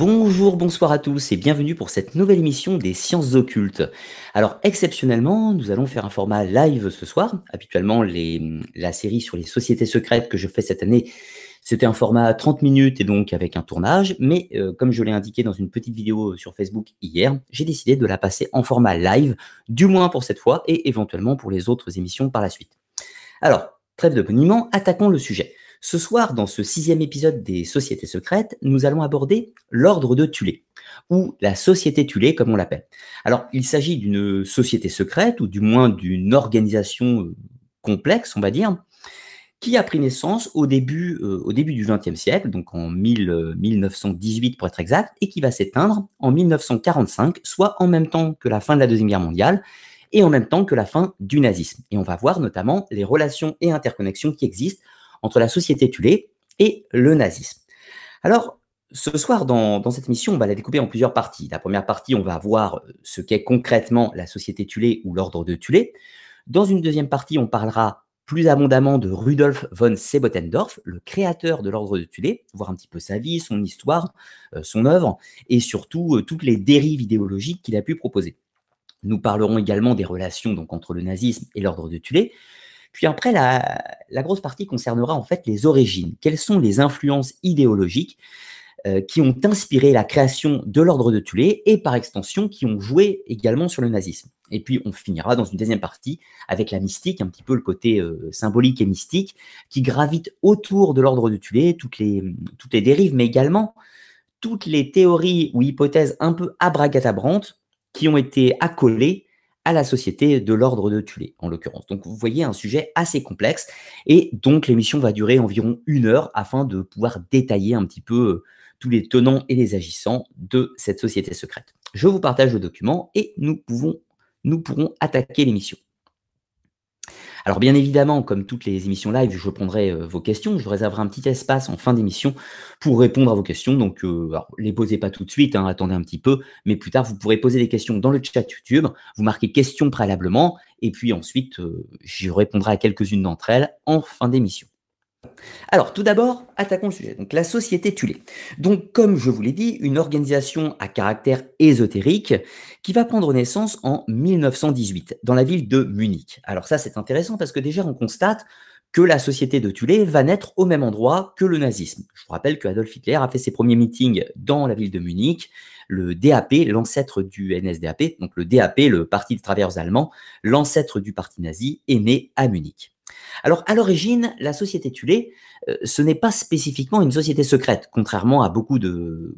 Bonjour, bonsoir à tous et bienvenue pour cette nouvelle émission des sciences occultes. Alors exceptionnellement, nous allons faire un format live ce soir. Habituellement, la série sur les sociétés secrètes que je fais cette année, c'était un format 30 minutes et donc avec un tournage. Mais euh, comme je l'ai indiqué dans une petite vidéo sur Facebook hier, j'ai décidé de la passer en format live, du moins pour cette fois et éventuellement pour les autres émissions par la suite. Alors, trêve de boniment, attaquons le sujet. Ce soir, dans ce sixième épisode des Sociétés secrètes, nous allons aborder l'ordre de Tulé, ou la société Tulé comme on l'appelle. Alors, il s'agit d'une société secrète, ou du moins d'une organisation euh, complexe, on va dire, qui a pris naissance au début, euh, au début du XXe siècle, donc en 1918 pour être exact, et qui va s'éteindre en 1945, soit en même temps que la fin de la Deuxième Guerre mondiale, et en même temps que la fin du nazisme. Et on va voir notamment les relations et interconnexions qui existent entre la société Tulé et le nazisme. Alors, ce soir, dans, cette émission, on va la découper en plusieurs parties. La première partie, on va voir ce qu'est concrètement la société Tulé ou l'ordre de Tulé. Dans une deuxième partie, on parlera plus abondamment de Rudolf von Sebotendorf, le créateur de l'ordre de Tulé, voir un petit peu sa vie, son histoire, euh, son œuvre, et surtout euh, toutes les dérives idéologiques qu'il a pu proposer. Nous parlerons également des relations donc, entre le nazisme et l'ordre de Tulé, puis après, la, grosse partie concernera en fait les origines. Quelles sont les influences idéologiques euh, qui ont inspiré la création de l'ordre de Tulé et par extension qui ont joué également sur le nazisme? Et puis on finira dans une deuxième partie avec la mystique, un petit peu le côté euh, symbolique et mystique qui gravite autour de l'ordre de les, toutes les dérives, mais également toutes les théories ou hypothèses un peu abracadabrantes qui ont été accolées à la société de l'ordre de Tulé, en l'occurrence. Donc vous voyez un sujet assez complexe, et donc l'émission va durer environ une heure afin de pouvoir détailler un petit peu euh, tous les tenants et les agissants de cette société secrète. Je vous partage le document et nous, nous pourrons attaquer l'émission. Alors bien évidemment, comme toutes les émissions live, je répondrai euh, vos questions. Je réserverai un petit espace en fin d'émission pour répondre à vos questions. Donc, euh, les posez pas tout de suite, hein, attendez un petit peu, mais plus tard, vous pourrez poser des questions dans le chat YouTube. Vous marquez questions préalablement, et puis ensuite, euh, je répondrai à quelques-unes d'entre elles en fin d'émission. Alors, tout d'abord, attaquons le sujet. Donc, la société Tulé. Donc, comme je vous l'ai dit, une organisation à caractère ésotérique qui va prendre naissance en 1918 dans la ville de Munich. Alors, ça, c'est intéressant parce que déjà, on constate que la société de Tulé va naître au même endroit que le nazisme. Je vous rappelle que Adolf Hitler a fait ses premiers meetings dans la ville de Munich. Le DAP, l'ancêtre du NSDAP, donc le DAP, le Parti des travailleurs allemands, l'ancêtre du parti nazi, est né à Munich. Alors, à l'origine, la société Tulé, euh, ce n'est pas spécifiquement une société secrète, contrairement à beaucoup de,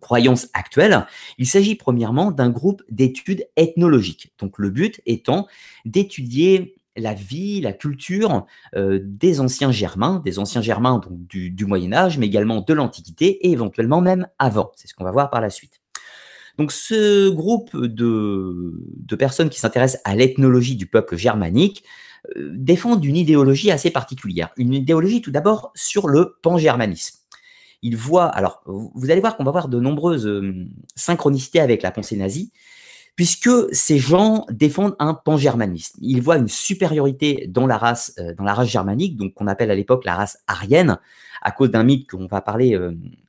croyances actuelles. Il s'agit premièrement d'un groupe d'études ethnologiques. Donc, le but étant d'étudier la vie, la culture euh, des anciens Germains, des anciens Germains du, Moyen Âge, mais également de l'Antiquité et éventuellement même avant. C'est ce qu'on va voir par la suite. Donc ce groupe de, personnes qui s'intéressent à l'ethnologie du peuple germanique défendent une idéologie assez particulière. Une idéologie tout d'abord sur le pan-germanisme. Ils voient, alors vous allez voir qu'on va voir de nombreuses euh, synchronicités avec la pensée nazie, puisque ces gens défendent un pan-germanisme. Ils voient une supériorité dans la race, euh, dans la race germanique, donc qu'on appelle à l'époque la race aryenne, à cause d'un mythe qu'on va parler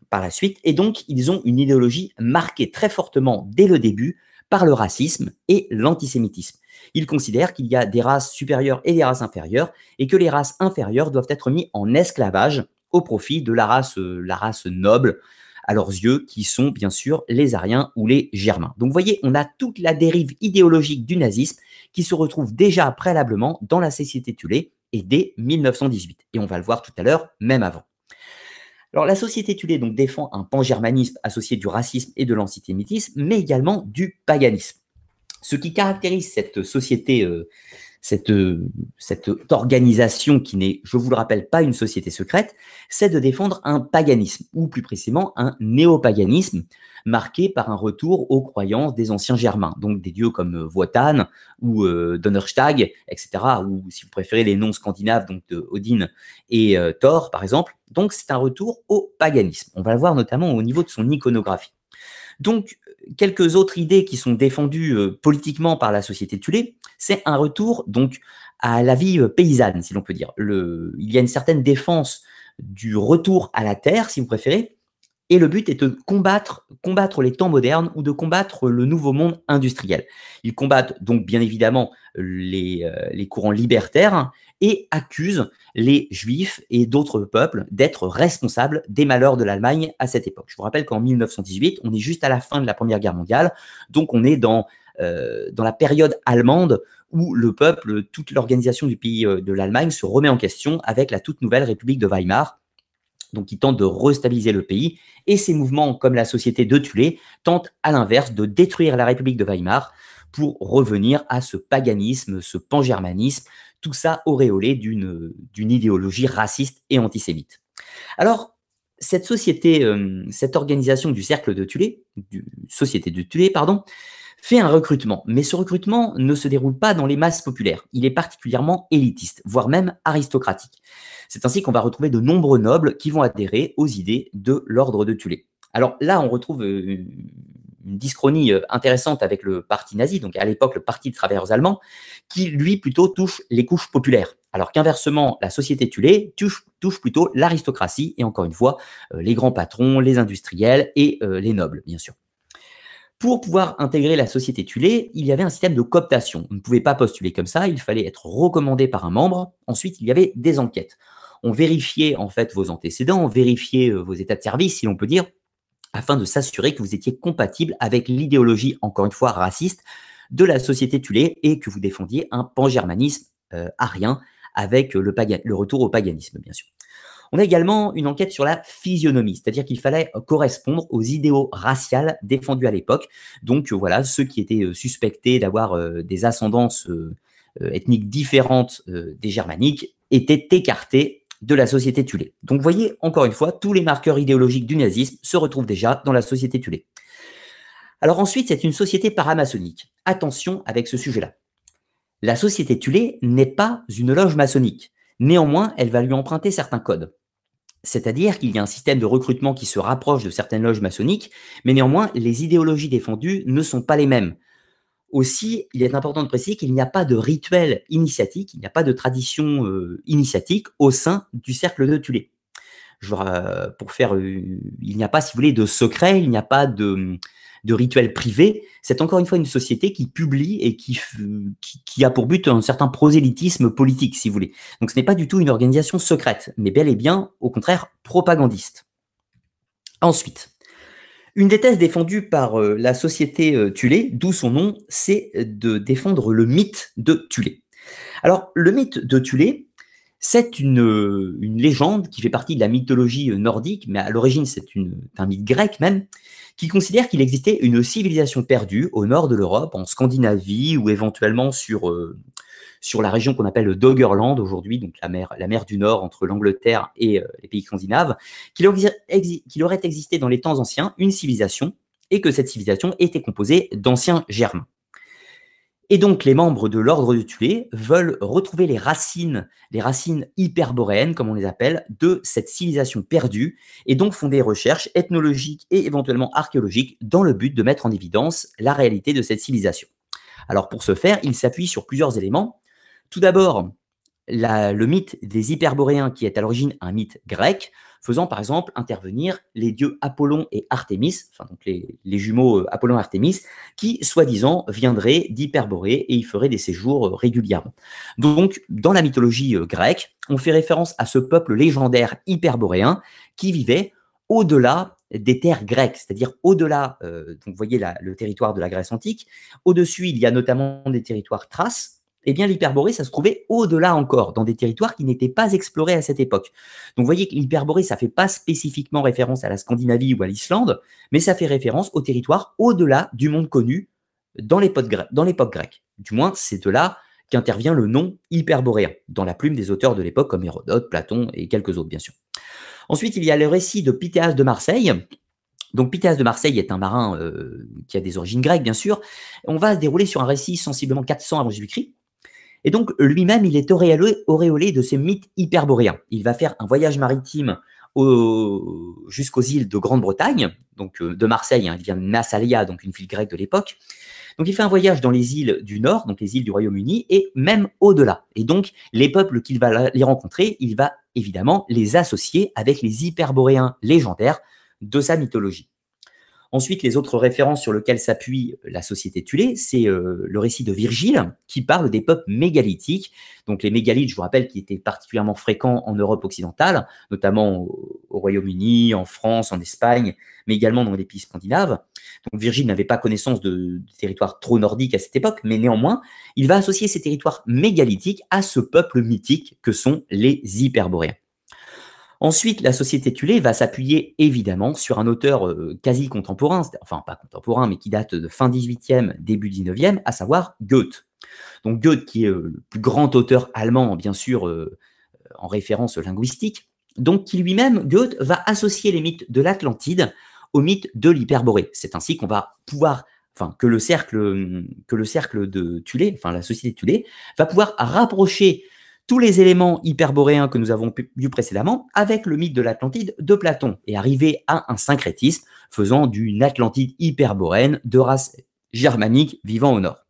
par la suite. Et donc, ils ont une idéologie marquée très fortement dès le début par le racisme et l'antisémitisme. Ils considèrent qu'il y a des races supérieures et des races inférieures et que les races inférieures doivent être mises en esclavage au profit de la race, euh, noble à leurs yeux, qui sont bien sûr les Aryens ou les Germains. Donc vous voyez, on a toute la dérive idéologique du nazisme qui se retrouve déjà préalablement dans la société Tulé et dès 1918. Et on va le voir tout à l'heure, même avant. Alors, la société Tulé donc, défend un pan-germanisme associé du racisme et de l'antisémitisme, mais également du paganisme. Ce qui caractérise cette société, euh, cette, euh, cette organisation qui n'est, je vous le rappelle, pas une société secrète, c'est de défendre un paganisme, ou plus précisément un néopaganisme, marqué par un retour aux croyances des anciens germains, donc des dieux comme euh, Wotan ou Donnerstag, etc., ou si vous préférez les noms scandinaves, donc Odin et Thor, par exemple. Donc c'est un retour au paganisme. On va le voir notamment au niveau de son iconographie. Donc, quelques autres idées qui sont défendues euh, politiquement par la société Tulé, c'est un retour donc à la vie euh, paysanne, si l'on peut dire. il y a une certaine défense du retour à la terre, si vous préférez, Et le but est de combattre, les temps modernes ou de combattre le nouveau monde industriel. Ils combattent donc bien évidemment les, euh, les courants libertaires et accusent les juifs et d'autres peuples d'être responsables des malheurs de l'Allemagne à cette époque. Je vous rappelle qu'en 1918, on est juste à la fin de la Première Guerre mondiale, donc on est dans, euh, dans la période allemande où le peuple, toute l'organisation du pays euh, de l'Allemagne se remet en question avec la toute nouvelle République de Weimar donc qui tente de restabiliser le pays. Et ces mouvements, comme la société de Tulé, tentent à l'inverse de détruire la République de Weimar pour revenir à ce paganisme, ce pangermanisme, tout ça auréolé d'une idéologie raciste et antisémite. Alors, cette société, euh, cette organisation du cercle de Tulé, société de Tulé, pardon, fait un recrutement, mais ce recrutement ne se déroule pas dans les masses populaires. Il est particulièrement élitiste, voire même aristocratique. C'est ainsi qu'on va retrouver de nombreux nobles qui vont adhérer aux idées de l'ordre de Tulé. Alors là, on retrouve euh, une dischronie euh, intéressante avec le parti nazi, donc à l'époque le parti des travailleurs allemands, qui lui plutôt touche les couches populaires, alors qu'inversement la société Tulé touche, touche plutôt l'aristocratie et encore une fois euh, les grands patrons, les industriels et les nobles, bien sûr. Pour pouvoir intégrer la société Tulé, il y avait un système de cooptation. On ne pouvait pas postuler comme ça, il fallait être recommandé par un membre. Ensuite, il y avait des enquêtes. On vérifiait en fait vos antécédents, on vérifiait euh, vos états de service, si l'on peut dire, afin de s'assurer que vous étiez compatible avec l'idéologie, encore une fois raciste, de la société Tulé et que vous défendiez un pangermanisme euh, arien avec le, le retour au paganisme, bien sûr. On a également une enquête sur la physionomie, c'est-à-dire qu'il fallait correspondre aux idéaux raciaux défendus à l'époque. Donc voilà, ceux qui étaient euh, suspectés d'avoir euh, des ascendances euh, ethniques différentes des germaniques étaient écartés de la société Tulé. Donc vous voyez, encore une fois, tous les marqueurs idéologiques du nazisme se retrouvent déjà dans la société Tulé. Alors ensuite, c'est une société paramaçonnique. Attention avec ce sujet-là. La société Tulé n'est pas une loge maçonnique. Néanmoins, elle va lui emprunter certains codes. C'est-à-dire qu'il y a un système de recrutement qui se rapproche de certaines loges maçonniques, mais néanmoins, les idéologies défendues ne sont pas les mêmes. Aussi, il est important de préciser qu'il n'y a pas de rituel initiatique, il n'y a pas de tradition euh, initiatique au sein du cercle de Tulé. Euh, euh, il n'y a pas, si vous voulez, de secret, il n'y a pas de, de rituels privés, c'est encore une fois une société qui publie et qui, a pour but un certain prosélytisme politique, si vous voulez. Donc ce n'est pas du tout une organisation secrète, mais bel et bien, au contraire, propagandiste. Ensuite, une des thèses défendues par euh, la société euh, Tulé, d'où son nom, c'est de défendre le mythe de Tulé. Alors, le mythe de Tulé, c'est une, une, légende qui fait partie de la mythologie nordique, mais à l'origine c'est un mythe grec même, qui considère qu'il existait une civilisation perdue au nord de l'Europe, en Scandinavie ou éventuellement sur, euh, la région qu'on appelle le Doggerland aujourd'hui, donc la mer, du Nord entre l'Angleterre et euh, les pays scandinaves, qu'il aurait existé dans les temps anciens une civilisation et que cette civilisation était composée d'anciens germains. Et donc, les membres de l'ordre de Tulé veulent retrouver les racines, les racines hyperboréennes, comme on les appelle, de cette civilisation perdue, et donc font des recherches ethnologiques et éventuellement archéologiques dans le but de mettre en évidence la réalité de cette civilisation. Alors, pour ce faire, ils s'appuient sur plusieurs éléments. Tout d'abord, le mythe des hyperboréens, qui est à l'origine un mythe grec, faisant par exemple intervenir les dieux Apollon et Artémis, enfin les, jumeaux euh, Apollon et Artémis, qui soi-disant viendraient d'Hyperborée et y feraient des séjours euh, régulièrement. Donc dans la mythologie euh, grecque, on fait référence à ce peuple légendaire hyperboréen qui vivait au-delà des terres grecques, c'est-à-dire au-delà, vous voyez le territoire de la Grèce antique, au-dessus il y a notamment des territoires thraces, eh bien l'Hyperborée, ça se trouvait au-delà encore, dans des territoires qui n'étaient pas explorés à cette époque. Donc vous voyez que l'Hyperborée, ça ne fait pas spécifiquement référence à la Scandinavie ou à l'Islande, mais ça fait référence aux territoires au-delà du monde connu dans l'époque grecque. Du moins, c'est de là qu'intervient le nom hyperboréen, dans la plume des auteurs de l'époque comme Hérodote, Platon et quelques autres, bien sûr. Ensuite, il y a le récit de Pythéas de Marseille, donc Pythéas de Marseille est un marin euh, qui a des origines grecques, bien sûr. On va se dérouler sur un récit sensiblement 400 avant Jésus-Christ, et donc, lui-même, il est auréolé, de ces mythes hyperboréens. Il va faire un voyage maritime jusqu'aux îles de Grande-Bretagne, donc euh, de Marseille, hein, il vient de Massalia, donc une ville grecque de l'époque. Donc il fait un voyage dans les îles du Nord, donc les îles du Royaume-Uni, et même au-delà. Et donc les peuples qu'il va les rencontrer, il va évidemment les associer avec les hyperboréens légendaires de sa mythologie. Ensuite, les autres références sur lesquelles s'appuie la société Thulé, c'est euh, le récit de Virgile qui parle des peuples mégalithiques. Donc les mégalithes, je vous rappelle, qui étaient particulièrement fréquents en Europe occidentale, notamment au, Royaume-Uni, en France, en Espagne, mais également dans les pays scandinaves. Donc Virgile n'avait pas connaissance de, de, territoires trop nordiques à cette époque, mais néanmoins, il va associer ces territoires mégalithiques à ce peuple mythique que sont les Hyperboréens. Ensuite, la société Tulé va s'appuyer évidemment sur un auteur euh, quasi contemporain, enfin pas contemporain, mais qui date de fin 18e, début 19e, à savoir Goethe. Donc Goethe, qui est euh, le plus grand auteur allemand, bien sûr, euh, en référence linguistique, donc qui lui-même, Goethe, va associer les mythes de l'Atlantide au mythe de l'Hyperborée. C'est ainsi qu'on va pouvoir, enfin, que le cercle, que le cercle de Tulé, enfin la société Tulé, va pouvoir rapprocher tous les éléments hyperboréens que nous avons vus précédemment avec le mythe de l'Atlantide de Platon et arriver à un syncrétisme faisant d'une Atlantide hyperboréenne de race germanique vivant au nord.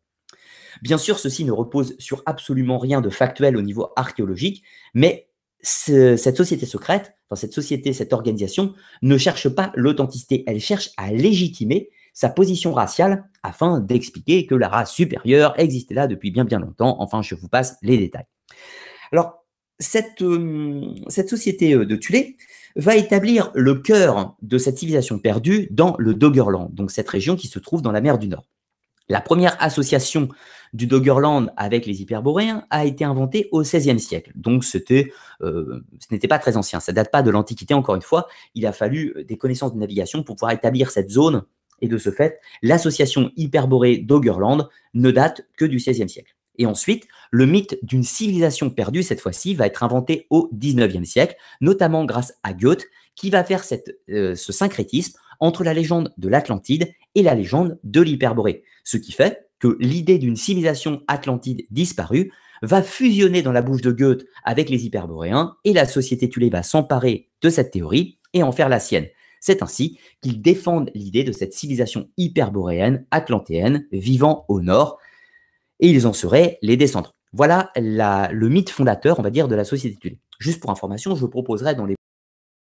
Bien sûr, ceci ne repose sur absolument rien de factuel au niveau archéologique, mais cette société secrète, enfin cette société, cette organisation, ne cherche pas l'authenticité, elle cherche à légitimer sa position raciale afin d'expliquer que la race supérieure existait là depuis bien bien longtemps. Enfin, je vous passe les détails. Alors, cette, euh, société euh, de Tulé va établir le cœur de cette civilisation perdue dans le Doggerland, donc cette région qui se trouve dans la mer du Nord. La première association du Doggerland avec les Hyperboréens a été inventée au XVIe siècle. Donc euh, ce n'était pas très ancien, ça date pas de l'Antiquité encore une fois. Il a fallu des connaissances de navigation pour pouvoir établir cette zone. Et de ce fait, l'association Hyperborée Doggerland ne date que du XVIe siècle. Et ensuite, le mythe d'une civilisation perdue, cette fois-ci, va être inventé au XIXe siècle, notamment grâce à Goethe, qui va faire euh, ce syncrétisme entre la légende de l'Atlantide et la légende de l'Hyperborée. Ce qui fait que l'idée d'une civilisation atlantide disparue va fusionner dans la bouche de Goethe avec les Hyperboréens, et la société Tulé va s'emparer de cette théorie et en faire la sienne. C'est ainsi qu'ils défendent l'idée de cette civilisation hyperboréenne, atlantéenne, vivant au nord, et ils en seraient les descendants. Voilà le mythe fondateur, on va dire, de la société Tulé. Juste pour information, je proposerai dans les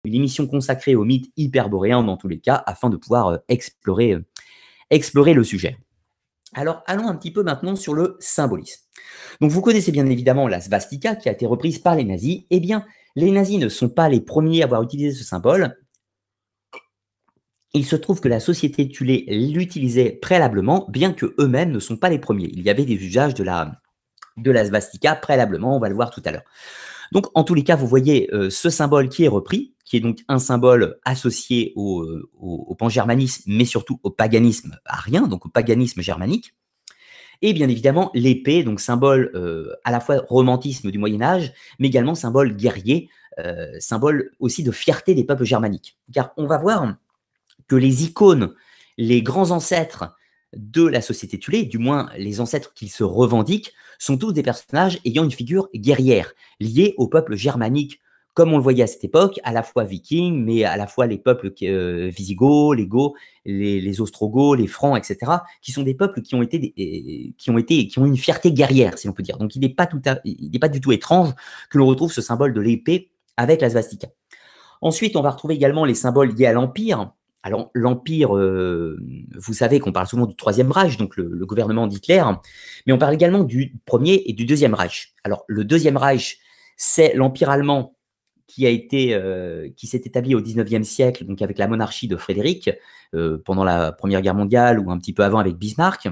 une émission consacrée au mythe hyperboréen dans tous les cas, afin de pouvoir euh, explorer, euh, explorer le sujet. Alors, allons un petit peu maintenant sur le symbolisme. Donc, vous connaissez bien évidemment la svastika qui a été reprise par les nazis. Eh bien, les nazis ne sont pas les premiers à avoir utilisé ce symbole il se trouve que la société Tulé l'utilisait préalablement, bien que eux-mêmes ne sont pas les premiers. Il y avait des usages de la, de la svastika préalablement, on va le voir tout à l'heure. Donc, en tous les cas, vous voyez euh, ce symbole qui est repris, qui est donc un symbole associé au, euh, au, pan-germanisme, mais surtout au paganisme arien, donc au paganisme germanique. Et bien évidemment, l'épée, donc symbole euh, à la fois romantisme du Moyen Âge, mais également symbole guerrier, symbole aussi de fierté des peuples germaniques. Car on va voir que les icônes, les grands ancêtres de la société Tulé, du moins les ancêtres qui se revendiquent, sont tous des personnages ayant une figure guerrière, liée au peuple germanique, comme on le voyait à cette époque, à la fois vikings, mais à la fois les peuples euh, visigoths, les goths, les, ostrogoths, les francs, etc., qui sont des peuples qui ont été, qui ont été, qui ont une fierté guerrière, si l'on peut dire. Donc il n'est pas, tout pas du tout étrange que l'on retrouve ce symbole de l'épée avec la svastika. Ensuite, on va retrouver également les symboles liés à l'Empire, alors, l'Empire, euh, vous savez qu'on parle souvent du Troisième Reich, donc le, gouvernement d'Hitler, mais on parle également du Premier et du Deuxième Reich. Alors, le Deuxième Reich, c'est l'Empire allemand qui a été, euh, qui s'est établi au XIXe siècle, donc avec la monarchie de Frédéric, euh, pendant la Première Guerre mondiale ou un petit peu avant avec Bismarck.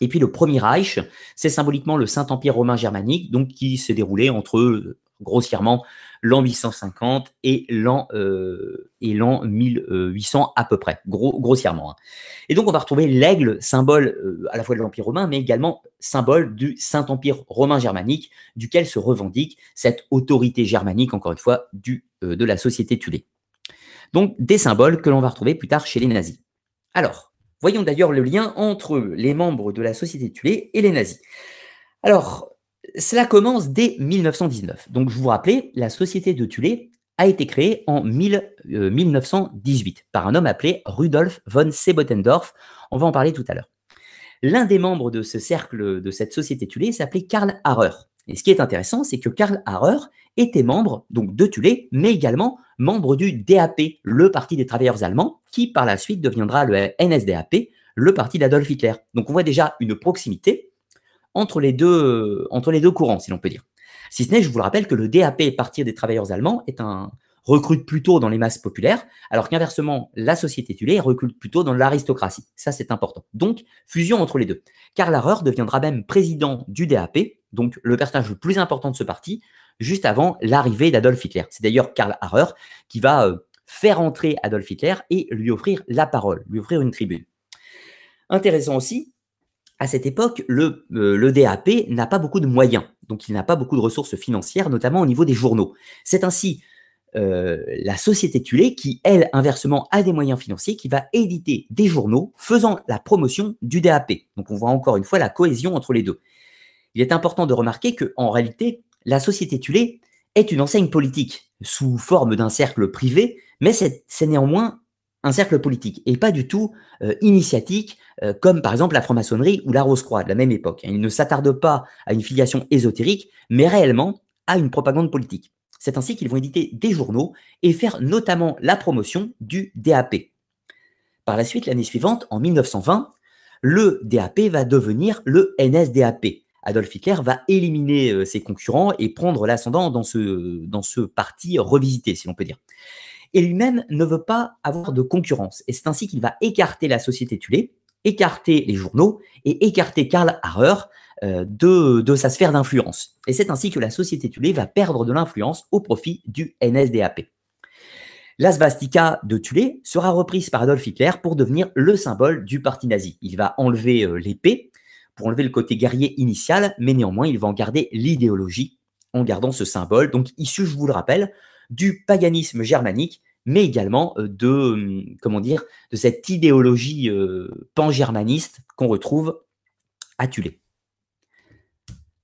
Et puis le Premier Reich, c'est symboliquement le Saint-Empire romain germanique, donc qui s'est déroulé entre grossièrement l'an 850 et l'an euh, et l'an 1800 à peu près, gros, grossièrement. Hein. Et donc on va retrouver l'aigle, symbole euh, à la fois de l'Empire romain, mais également symbole du Saint-Empire romain germanique, duquel se revendique cette autorité germanique, encore une fois, du, euh, de la société Tulé. Donc des symboles que l'on va retrouver plus tard chez les nazis. Alors, voyons d'ailleurs le lien entre les membres de la société Tulé et les nazis. Alors, cela commence dès 1919. Donc, je vous rappelais, la société de Tulé a été créée en 1918 euh, par un homme appelé Rudolf von Sebotendorf. On va en parler tout à l'heure. L'un des membres de ce cercle de cette société Tulé s'appelait Karl Harrer. Et ce qui est intéressant, c'est que Karl Harrer était membre donc de Thulé, mais également membre du DAP, le Parti des travailleurs allemands, qui par la suite deviendra le NSDAP, le parti d'Adolf Hitler. Donc on voit déjà une proximité entre les deux, entre les deux courants, si l'on peut dire. Si ce n'est, je vous le rappelle, que le DAP, Parti des travailleurs allemands, est un, recrute plutôt dans les masses populaires, alors qu'inversement, la société tulée recrute plutôt dans l'aristocratie. Ça, c'est important. Donc, fusion entre les deux. Karl Harrer deviendra même président du DAP, donc le personnage le plus important de ce parti, juste avant l'arrivée d'Adolf Hitler. C'est d'ailleurs Karl Harrer qui va euh, faire entrer Adolf Hitler et lui offrir la parole, lui offrir une tribune. Intéressant aussi, à cette époque, le, euh, DAP n'a pas beaucoup de moyens, donc il n'a pas beaucoup de ressources financières, notamment au niveau des journaux. C'est ainsi euh, la société Tulé qui, elle, inversement, a des moyens financiers, qui va éditer des journaux faisant la promotion du DAP. Donc on voit encore une fois la cohésion entre les deux. Il est important de remarquer que, en réalité, la société Tulé est une enseigne politique sous forme d'un cercle privé, mais c'est néanmoins un cercle politique et pas du tout euh, initiatique, comme par exemple la franc-maçonnerie ou la Rose-Croix de la même époque. Il ne s'attarde pas à une filiation ésotérique, mais réellement à une propagande politique. C'est ainsi qu'ils vont éditer des journaux et faire notamment la promotion du DAP. Par la suite, l'année suivante, en 1920, le DAP va devenir le NSDAP. Adolf Hitler va éliminer euh, ses concurrents et prendre l'ascendant dans ce, dans ce parti revisité, si l'on peut dire. Et lui-même ne veut pas avoir de concurrence. Et c'est ainsi qu'il va écarter la société Tulé, écarter les journaux et écarter Karl Harrer, euh, de, sa sphère d'influence. Et c'est ainsi que la société Tulé va perdre de l'influence au profit du NSDAP. La svastika de Tulé sera reprise par Adolf Hitler pour devenir le symbole du parti nazi. Il va enlever euh, l'épée pour enlever le côté guerrier initial, mais néanmoins, il va en garder l'idéologie en gardant ce symbole, donc issu, je vous le rappelle, du paganisme germanique, mais également euh, de, hum, comment dire, de cette idéologie pan-germaniste qu'on retrouve à Tulé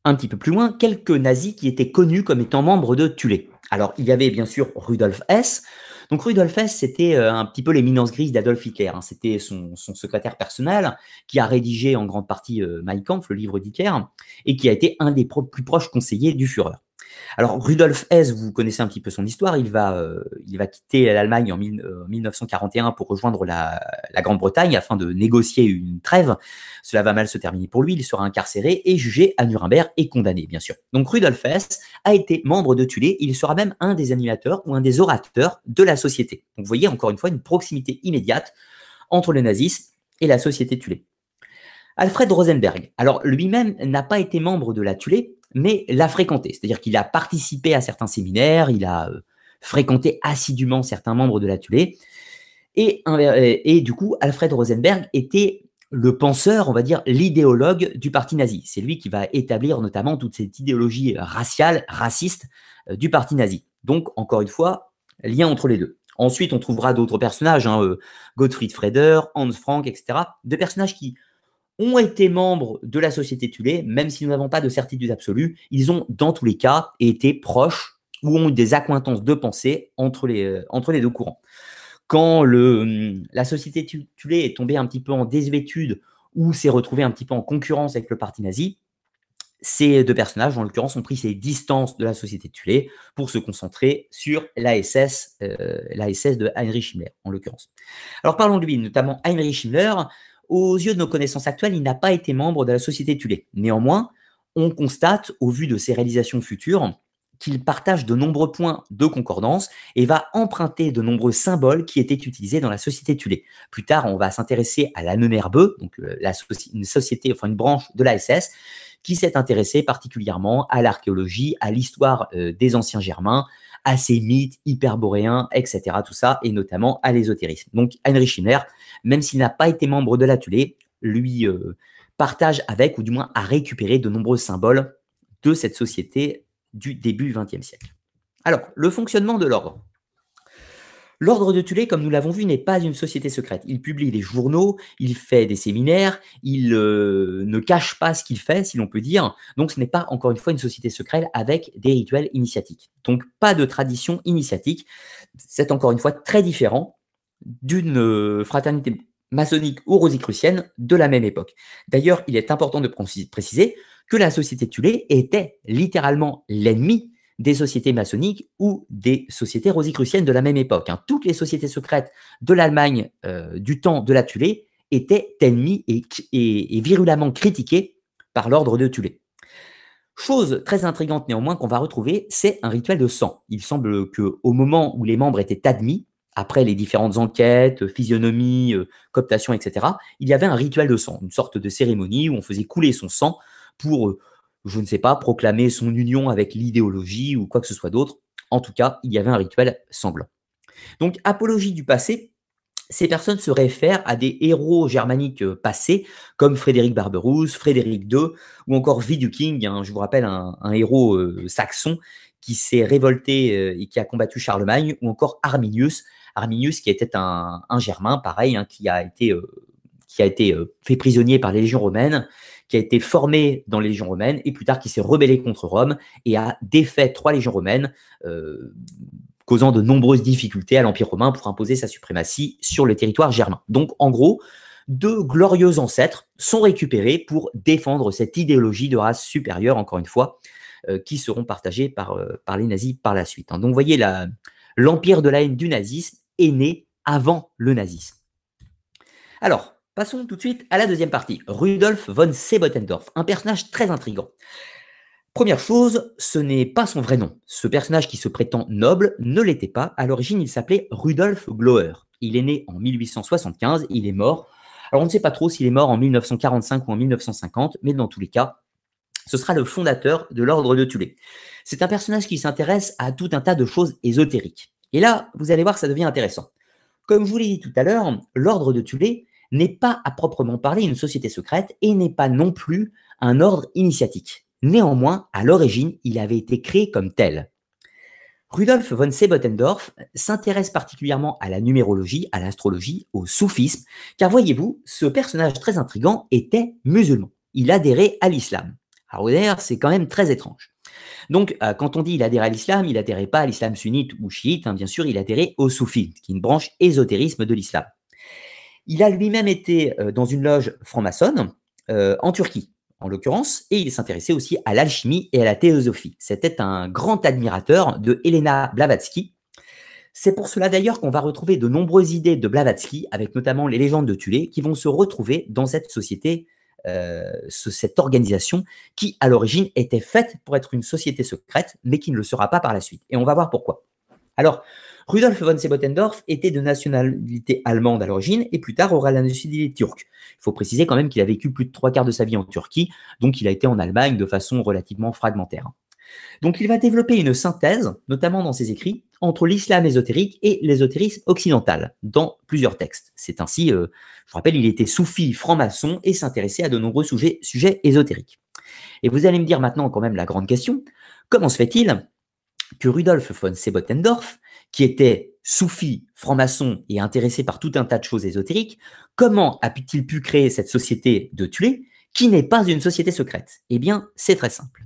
un petit peu plus loin, quelques nazis qui étaient connus comme étant membres de Tulé. Alors, il y avait bien sûr Rudolf Hess. Donc, Rudolf Hess, c'était euh, un petit peu l'éminence grise d'Adolf Hitler. Hein. C'était son, secrétaire personnel qui a rédigé en grande partie euh, le livre d'Hitler, et qui a été un des plus proches conseillers du Führer. Alors, Rudolf Hess, vous connaissez un petit peu son histoire, il va, euh, quitter l'Allemagne en 1941 euh, pour rejoindre la, Grande-Bretagne afin de négocier une trêve. Cela va mal se terminer pour lui, il sera incarcéré et jugé à Nuremberg et condamné, bien sûr. Donc, Rudolf Hess a été membre de Tulé, il sera même un des animateurs ou un des orateurs de la société. Vous voyez encore une fois une proximité immédiate entre le nazisme et la société Tulé. Alfred Rosenberg, alors lui-même n'a pas été membre de la Tulé, mais l'a fréquenté. C'est-à-dire qu'il a participé à certains séminaires, il a euh, fréquenté assidûment certains membres de la Et, et, du coup, Alfred Rosenberg était le penseur, on va dire, l'idéologue du parti nazi. C'est lui qui va établir notamment toute cette idéologie raciale, raciste euh, du parti nazi. Donc, encore une fois, lien entre les deux. Ensuite, on trouvera d'autres personnages, hein, euh, Gottfried Freder, Hans Frank, etc. Des personnages qui ont été membres de la société Tulé, même si nous n'avons pas de certitude absolue, ils ont dans tous les cas été proches ou ont eu des accointances de pensée entre les, euh, entre les deux courants. Quand le, hum, la société Tulé est tombée un petit peu en désuétude ou s'est retrouvée un petit peu en concurrence avec le parti nazi, ces deux personnages, en l'occurrence, ont pris ces distances de la société Tulé pour se concentrer sur l'ASS, euh, l'ASS de Heinrich Himmler, en l'occurrence. Alors parlons de lui, notamment Heinrich Himmler, aux yeux de nos connaissances actuelles, il n'a pas été membre de la société Tulé. Néanmoins, on constate, au vu de ses réalisations futures, qu'il partage de nombreux points de concordance et va emprunter de nombreux symboles qui étaient utilisés dans la société Tulé. Plus tard, on va s'intéresser à la la, une société, enfin une branche de l'ASS, qui s'est intéressée particulièrement à l'archéologie, à l'histoire euh, des anciens Germains, à ces mythes hyperboréens, etc. Tout ça, et notamment à l'ésotérisme. Donc Heinrich Himmler, même s'il n'a pas été membre de l'atelier, lui euh, partage avec, ou du moins a récupéré de nombreux symboles de cette société du début XXe siècle. Alors, le fonctionnement de l'ordre. L'ordre de Tulé, comme nous l'avons vu, n'est pas une société secrète. Il publie des journaux, il fait des séminaires, il euh, ne cache pas ce qu'il fait, si l'on peut dire. Donc ce n'est pas, encore une fois, une société secrète avec des rituels initiatiques. Donc pas de tradition initiatique. C'est encore une fois très différent d'une euh, fraternité maçonnique ou rosicrucienne de la même époque. D'ailleurs, il est important de préciser que la société Tulé était littéralement l'ennemi des sociétés maçonniques ou des sociétés rosicruciennes de la même époque. Hein. Toutes les sociétés secrètes de l'Allemagne euh, du temps de la Tulé étaient ennemies et, virulemment critiquées par l'ordre de Tulé. Chose très intrigante néanmoins qu'on va retrouver, c'est un rituel de sang. Il semble que au moment où les membres étaient admis, après les différentes enquêtes, physionomie, euh, cooptation, etc., il y avait un rituel de sang, une sorte de cérémonie où on faisait couler son sang pour, euh, je ne sais pas, proclamer son union avec l'idéologie ou quoi que ce soit d'autre. En tout cas, il y avait un rituel sanglant. Donc, apologie du passé, ces personnes se réfèrent à des héros germaniques euh, passés, comme Frédéric Barberousse, Frédéric II, ou encore Viduking, hein, je vous rappelle, un, héros saxon qui s'est révolté et qui a combattu Charlemagne, ou encore Arminius, Arminius, qui était un, Germain, pareil, hein, qui a été, euh, euh, fait prisonnier par les légions romaines, qui a été formé dans les légions romaines, et plus tard qui s'est rebellé contre Rome et a défait trois légions romaines, euh, causant de nombreuses difficultés à l'Empire romain pour imposer sa suprématie sur le territoire germain. Donc, en gros, deux glorieux ancêtres sont récupérés pour défendre cette idéologie de race supérieure, encore une fois, qui seront partagées par, par les nazis par la suite. Hein. Donc, vous voyez l'empire de la haine du nazisme est né avant le nazisme. Alors, passons tout de suite à la deuxième partie. Rudolf von Sebottendorf, un personnage très intrigant. Première chose, ce n'est pas son vrai nom. Ce personnage qui se prétend noble ne l'était pas. À l'origine, il s'appelait Rudolf Gloer. Il est né en 1875, il est mort. Alors on ne sait pas trop s'il est mort en 1945 ou en 1950, mais dans tous les cas, ce sera le fondateur de l'ordre de Tulé. C'est un personnage qui s'intéresse à tout un tas de choses ésotériques. Et là, vous allez voir, ça devient intéressant. Comme je vous l'ai dit tout à l'heure, l'ordre de Tulé n'est pas à proprement parler une société secrète et n'est pas non plus un ordre initiatique. Néanmoins, à l'origine, il avait été créé comme tel. Rudolf von Sebottendorf s'intéresse particulièrement à la numérologie, à l'astrologie, au soufisme, car voyez-vous, ce personnage très intrigant était musulman. Il adhérait à l'islam. Alors c'est quand même très étrange. Donc, euh, quand on dit il adhérait à l'islam, il adhérait pas à l'islam sunnite ou chiite, hein, bien sûr, il adhérait au soufisme, qui est une branche ésotérisme de l'islam. Il a lui-même été euh, dans une loge franc-maçonne euh, en Turquie, en l'occurrence, et il s'intéressait aussi à l'alchimie et à la théosophie. C'était un grand admirateur de Helena Blavatsky. C'est pour cela d'ailleurs qu'on va retrouver de nombreuses idées de Blavatsky, avec notamment les légendes de Tulé, qui vont se retrouver dans cette société euh, cette organisation qui, à l'origine, était faite pour être une société secrète, mais qui ne le sera pas par la suite. Et on va voir pourquoi. Alors, Rudolf von Sebottendorf était de nationalité allemande à l'origine et plus tard aura la nationalité turque. Il faut préciser quand même qu'il a vécu plus de trois quarts de sa vie en Turquie, donc il a été en Allemagne de façon relativement fragmentaire. Donc il va développer une synthèse, notamment dans ses écrits, entre l'islam ésotérique et l'ésotérisme occidental, dans plusieurs textes. C'est ainsi, euh, je vous rappelle, il était soufi, franc-maçon et s'intéressait à de nombreux sujets, sujets ésotériques. Et vous allez me dire maintenant quand même la grande question, comment se fait-il que Rudolf von Sebottendorf, qui était soufi, franc-maçon et intéressé par tout un tas de choses ésotériques, comment a-t-il pu créer cette société de tuer qui n'est pas une société secrète? Eh bien, c'est très simple.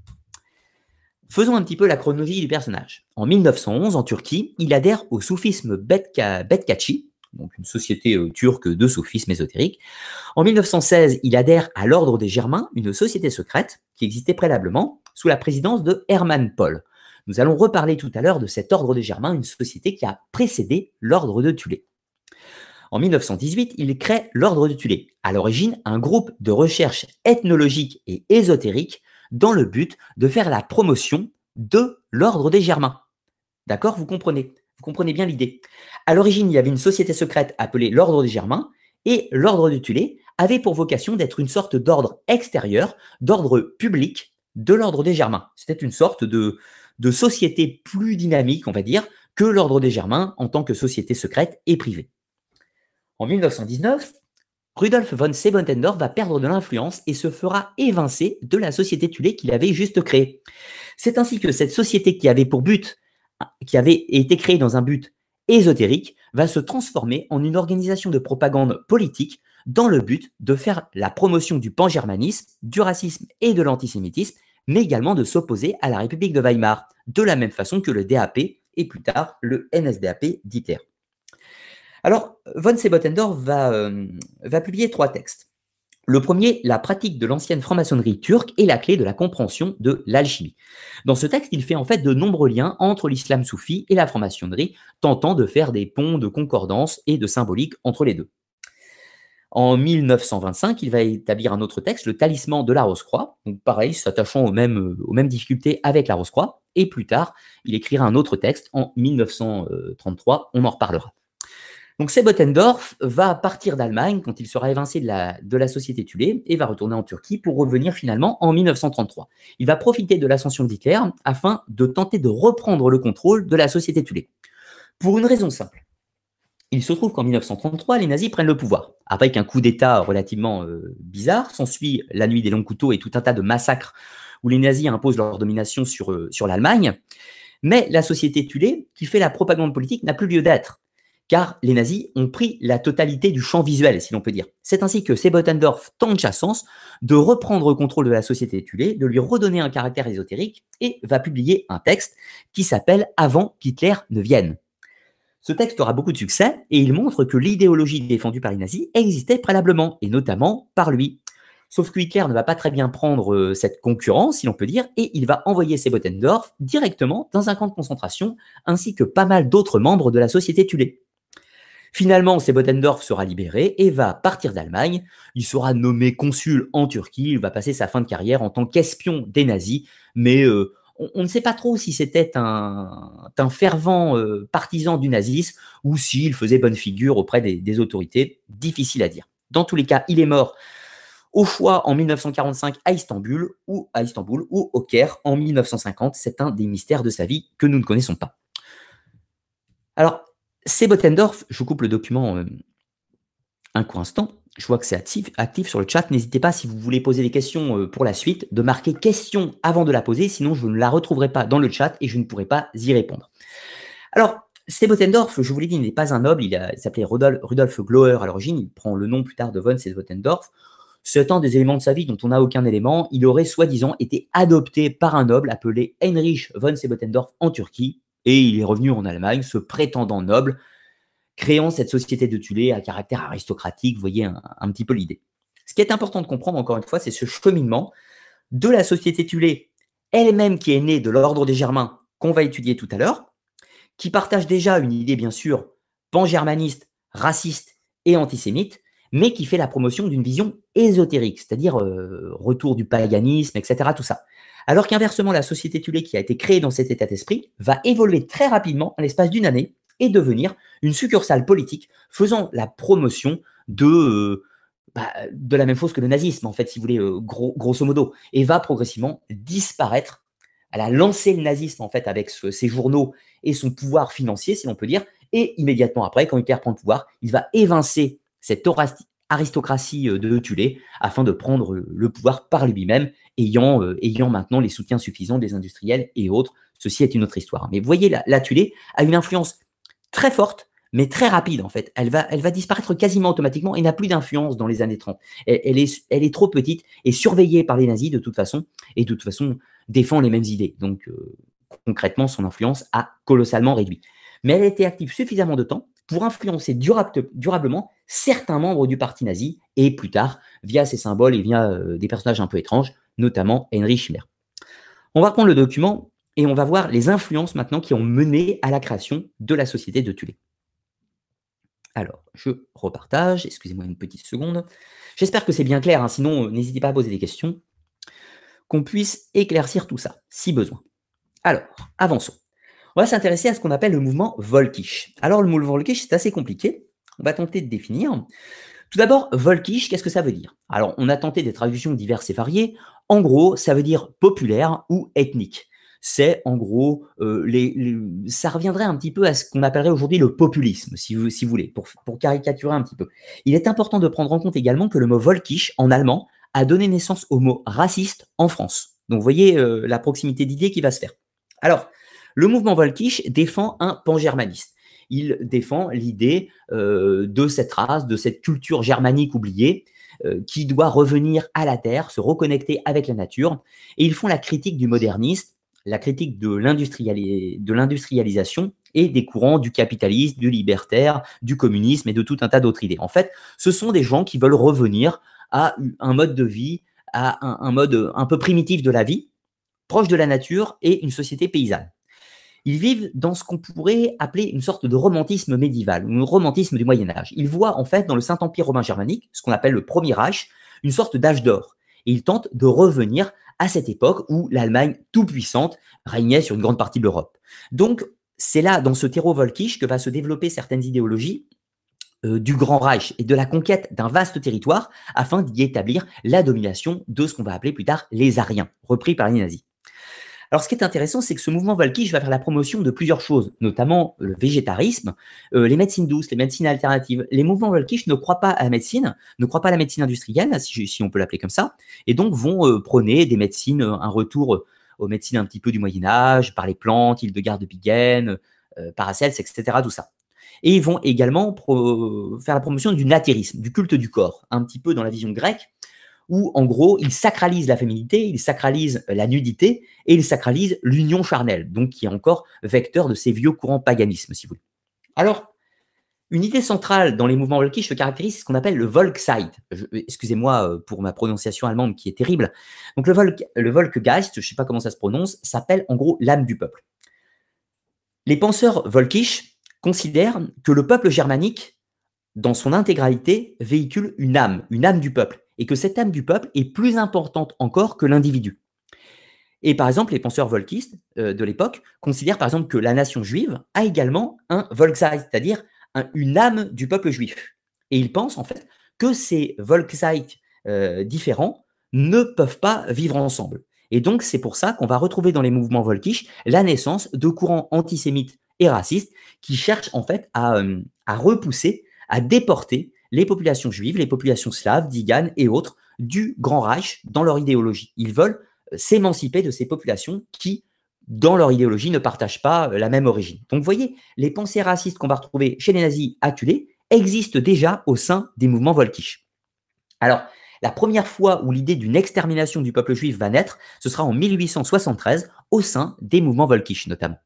Faisons un petit peu la chronologie du personnage. En 1911, en Turquie, il adhère au soufisme Betkachi, donc une société euh, turque de soufisme ésotérique. En 1916, il adhère à l'Ordre des Germains, une société secrète qui existait préalablement sous la présidence de Hermann Paul. Nous allons reparler tout à l'heure de cet Ordre des Germains, une société qui a précédé l'Ordre de Tulé. En 1918, il crée l'Ordre de Tulé, à l'origine un groupe de recherche ethnologique et ésotérique dans le but de faire la promotion de l'ordre des Germains. D'accord? Vous comprenez? Vous comprenez bien l'idée. À l'origine, il y avait une société secrète appelée l'ordre des Germains, et l'ordre du Tulé avait pour vocation d'être une sorte d'ordre extérieur, d'ordre public de l'ordre des Germains. C'était une sorte de, de société plus dynamique, on va dire, que l'ordre des Germains en tant que société secrète et privée. En 1919, Rudolf von Sebottendorf va perdre de l'influence et se fera évincer de la société Tulé qu'il avait juste créée. C'est ainsi que cette société qui avait pour but, qui avait été créée dans un but ésotérique, va se transformer en une organisation de propagande politique dans le but de faire la promotion du pangermanisme, du racisme et de l'antisémitisme, mais également de s'opposer à la République de Weimar, de la même façon que le DAP et plus tard le NSDAP d'Hitler. Alors, von Sebottendorf va, euh, va publier trois textes. Le premier, la pratique de l'ancienne franc-maçonnerie turque est la clé de la compréhension de l'alchimie. Dans ce texte, il fait en fait de nombreux liens entre l'islam soufi et la franc-maçonnerie, tentant de faire des ponts de concordance et de symbolique entre les deux. En 1925, il va établir un autre texte, le talisman de la Rose-Croix, donc pareil, s'attachant aux mêmes, aux mêmes difficultés avec la Rose-Croix, et plus tard, il écrira un autre texte en 1933, on en reparlera. Donc Sebotendorf va partir d'Allemagne quand il sera évincé de la, société Tulé et va retourner en Turquie pour revenir finalement en 1933. Il va profiter de l'ascension d'Hitler afin de tenter de reprendre le contrôle de la société Tulé. Pour une raison simple. Il se trouve qu'en 1933, les nazis prennent le pouvoir. Après qu'un coup d'État relativement euh, bizarre s'ensuit la nuit des longs couteaux et tout un tas de massacres où les nazis imposent leur domination sur, euh, sur l'Allemagne. Mais la société Tulé, qui fait la propagande politique, n'a plus lieu d'être car les nazis ont pris la totalité du champ visuel, si l'on peut dire. C'est ainsi que Sebotendorf tente chaque sens de reprendre le contrôle de la société tuée, de lui redonner un caractère ésotérique, et va publier un texte qui s'appelle Avant qu'Hitler ne vienne. Ce texte aura beaucoup de succès et il montre que l'idéologie défendue par les nazis existait préalablement, et notamment par lui. Sauf que Hitler ne va pas très bien prendre euh, cette concurrence, si l'on peut dire, et il va envoyer Sebotendorf directement dans un camp de concentration, ainsi que pas mal d'autres membres de la société tuée. Finalement, Sebotendorf sera libéré et va partir d'Allemagne. Il sera nommé consul en Turquie. Il va passer sa fin de carrière en tant qu'espion des nazis. Mais euh, on, ne sait pas trop si c'était un, fervent euh, partisan du nazisme ou s'il faisait bonne figure auprès des, autorités. Difficile à dire. Dans tous les cas, il est mort au choix en 1945 à Istanbul ou à Istanbul ou au Caire en 1950. C'est un des mystères de sa vie que nous ne connaissons pas. Alors, c'est Bottendorf, je coupe le document euh, un court instant. Je vois que c'est actif, sur le chat. N'hésitez pas, si vous voulez poser des questions euh, pour la suite, de marquer question avant de la poser, sinon je ne la retrouverai pas dans le chat et je ne pourrai pas y répondre. Alors, Sebotendorf, je vous l'ai dit, n'est pas un noble, il, s'appelait Rudolf, Gloer à l'origine, il prend le nom plus tard de von Sebotendorf. C'est un des éléments de sa vie dont on n'a aucun élément. Il aurait soi-disant été adopté par un noble appelé Heinrich von Sebotendorf en Turquie, et il est revenu en Allemagne, se prétendant noble, créant cette société de Tulé à caractère aristocratique. Vous voyez un, petit peu l'idée. Ce qui est important de comprendre, encore une fois, c'est ce cheminement de la société Tulé elle-même qui est née de l'ordre des Germains, qu'on va étudier tout à l'heure, qui partage déjà une idée, bien sûr, pan-germaniste, raciste et antisémite, mais qui fait la promotion d'une vision ésotérique, c'est-à-dire euh, retour du paganisme, etc. Tout ça. Alors qu'inversement, la société Tulé qui a été créée dans cet état d'esprit va évoluer très rapidement, en l'espace d'une année, et devenir une succursale politique faisant la promotion de, euh, bah, de la même chose que le nazisme, en fait, si vous voulez, euh, grosso modo, et va progressivement disparaître. Elle a lancé le nazisme, en fait, avec ses journaux et son pouvoir financier, si l'on peut dire, et immédiatement après, quand Hitler prend le pouvoir, il va évincer cette aristocratie euh, de Tulé afin de prendre le pouvoir par lui-même ayant, ayant maintenant les soutiens suffisants des industriels et autres. Ceci est une autre histoire. Mais vous voyez, la, la Tulé a une influence très forte, mais très rapide en fait. Elle va, disparaître quasiment automatiquement et n'a plus d'influence dans les années 30. Elle, est, trop petite et surveillée par les nazis de toute façon, et de toute façon défend les mêmes idées. Donc euh, concrètement, son influence a colossalement réduit. Mais elle a été active suffisamment de temps pour influencer durablement certains membres du parti nazi et plus tard, via ses symboles et via euh, des personnages un peu étranges, notamment Henry Schmer. On va reprendre le document et on va voir les influences maintenant qui ont mené à la création de la société de Tulé. Alors, je repartage, excusez-moi une petite seconde. J'espère que c'est bien clair, hein, sinon euh, n'hésitez pas à poser des questions, qu'on puisse éclaircir tout ça, si besoin. Alors, avançons. On va s'intéresser à ce qu'on appelle le mouvement Volkisch. Alors, le mouvement Volkisch, c'est assez compliqué. On va tenter de définir. Tout d'abord, Volkisch, qu'est-ce que ça veut dire? Alors, on a tenté des traductions diverses et variées. En gros, ça veut dire populaire ou ethnique. C'est en gros, euh, les, ça reviendrait un petit peu à ce qu'on appellerait aujourd'hui le populisme, si vous, si vous voulez, pour, pour, caricaturer un petit peu. Il est important de prendre en compte également que le mot Volkisch en allemand a donné naissance au mot raciste en France. Donc, vous voyez euh, la proximité d'idées qui va se faire. Alors, le mouvement Volkisch défend un pan-germaniste. Il défend l'idée euh, de cette race, de cette culture germanique oubliée, qui doit revenir à la terre, se reconnecter avec la nature. Et ils font la critique du moderniste, la critique de l'industrialisation et des courants du capitalisme, du libertaire, du communisme et de tout un tas d'autres idées. En fait, ce sont des gens qui veulent revenir à un mode de vie, à un, mode un peu primitif de la vie, proche de la nature et une société paysanne. Ils vivent dans ce qu'on pourrait appeler une sorte de romantisme médiéval, un romantisme du Moyen Âge. Ils voient en fait dans le Saint-Empire romain germanique, ce qu'on appelle le Premier Reich, une sorte d'âge d'or. Et ils tentent de revenir à cette époque où l'Allemagne tout-puissante régnait sur une grande partie de l'Europe. Donc, c'est là, dans ce terreau volkisch, que va se développer certaines idéologies euh, du Grand Reich et de la conquête d'un vaste territoire afin d'y établir la domination de ce qu'on va appeler plus tard les Ariens, repris par les nazis. Alors, ce qui est intéressant, c'est que ce mouvement Volkisch va faire la promotion de plusieurs choses, notamment le végétarisme, euh, les médecines douces, les médecines alternatives. Les mouvements Volkisch ne croient pas à la médecine, ne croient pas à la médecine industrielle, si, on peut l'appeler comme ça, et donc vont euh, prôner des médecines, un retour aux médecines un petit peu du Moyen Âge, par les plantes, Hildegard de Bingen, Paracels, etc. Tout ça. Et ils vont également faire la promotion du natérisme, du culte du corps, un petit peu dans la vision grecque, où en gros, ils sacralisent la féminité, ils sacralisent la nudité et ils sacralisent l'union charnelle, donc qui est encore vecteur de ces vieux courants paganisme, si vous voulez. Alors, une idée centrale dans les mouvements volkisch se caractérise, ce qu'on appelle le Volkszeit. Excusez-moi euh, pour ma prononciation allemande qui est terrible. Donc le, Volk, le Volkgeist, je ne sais pas comment ça se prononce, s'appelle en gros l'âme du peuple. Les penseurs volkisch considère que le peuple germanique, dans son intégralité, véhicule une âme, une âme du peuple, et que cette âme du peuple est plus importante encore que l'individu. Et par exemple, les penseurs volkistes euh, de l'époque considèrent par exemple que la nation juive a également un Volkszeit, c'est-à-dire une âme du peuple juif. Et ils pensent en fait que ces Volkszeit euh, différents ne peuvent pas vivre ensemble. Et donc, c'est pour ça qu'on va retrouver dans les mouvements volkisch la naissance de courants antisémites et racistes qui cherchent en fait euh, à, repousser, à déporter les populations juives, les populations slaves, diganes et autres du Grand Reich dans leur idéologie. Ils veulent euh, s'émanciper de ces populations qui, dans leur idéologie, ne partagent pas euh, la même origine. Donc vous voyez, les pensées racistes qu'on va retrouver chez les nazis acculés existent déjà au sein des mouvements volkisch. Alors, la première fois où l'idée d'une extermination du peuple juif va naître, ce sera en 1873 au sein des mouvements volkisch notamment.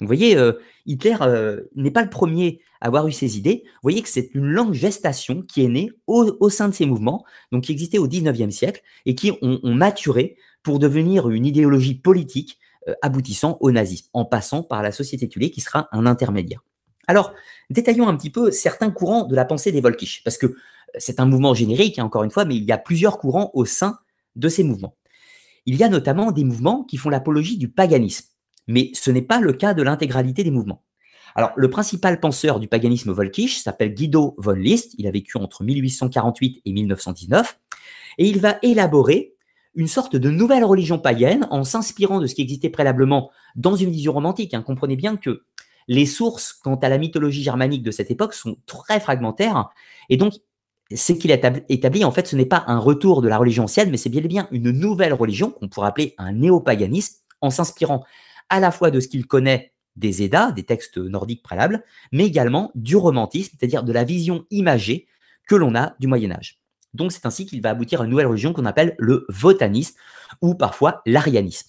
Donc, vous voyez, euh, Hitler euh, n'est pas le premier à avoir eu ces idées. Vous voyez que c'est une longue gestation qui est née au, sein de ces mouvements, donc qui existait au 19e siècle et qui ont, maturé pour devenir une idéologie politique euh, aboutissant au nazisme, en passant par la société tuée qui sera un intermédiaire. Alors, détaillons un petit peu certains courants de la pensée des Volkisch, parce que c'est un mouvement générique, hein, encore une fois, mais il y a plusieurs courants au sein de ces mouvements. Il y a notamment des mouvements qui font l'apologie du paganisme mais ce n'est pas le cas de l'intégralité des mouvements. Alors, le principal penseur du paganisme volkisch s'appelle Guido von List, il a vécu entre 1848 et 1919, et il va élaborer une sorte de nouvelle religion païenne en s'inspirant de ce qui existait préalablement dans une vision romantique. Hein. Comprenez bien que les sources quant à la mythologie germanique de cette époque sont très fragmentaires, et donc ce qu'il a établi, en fait, ce n'est pas un retour de la religion ancienne, mais c'est bien et bien une nouvelle religion qu'on pourrait appeler un néopaganisme, en s'inspirant à la fois de ce qu'il connaît des Eddas, des textes nordiques préalables, mais également du romantisme, c'est-à-dire de la vision imagée que l'on a du Moyen Âge. Donc c'est ainsi qu'il va aboutir à une nouvelle religion qu'on appelle le votanisme ou parfois l'arianisme.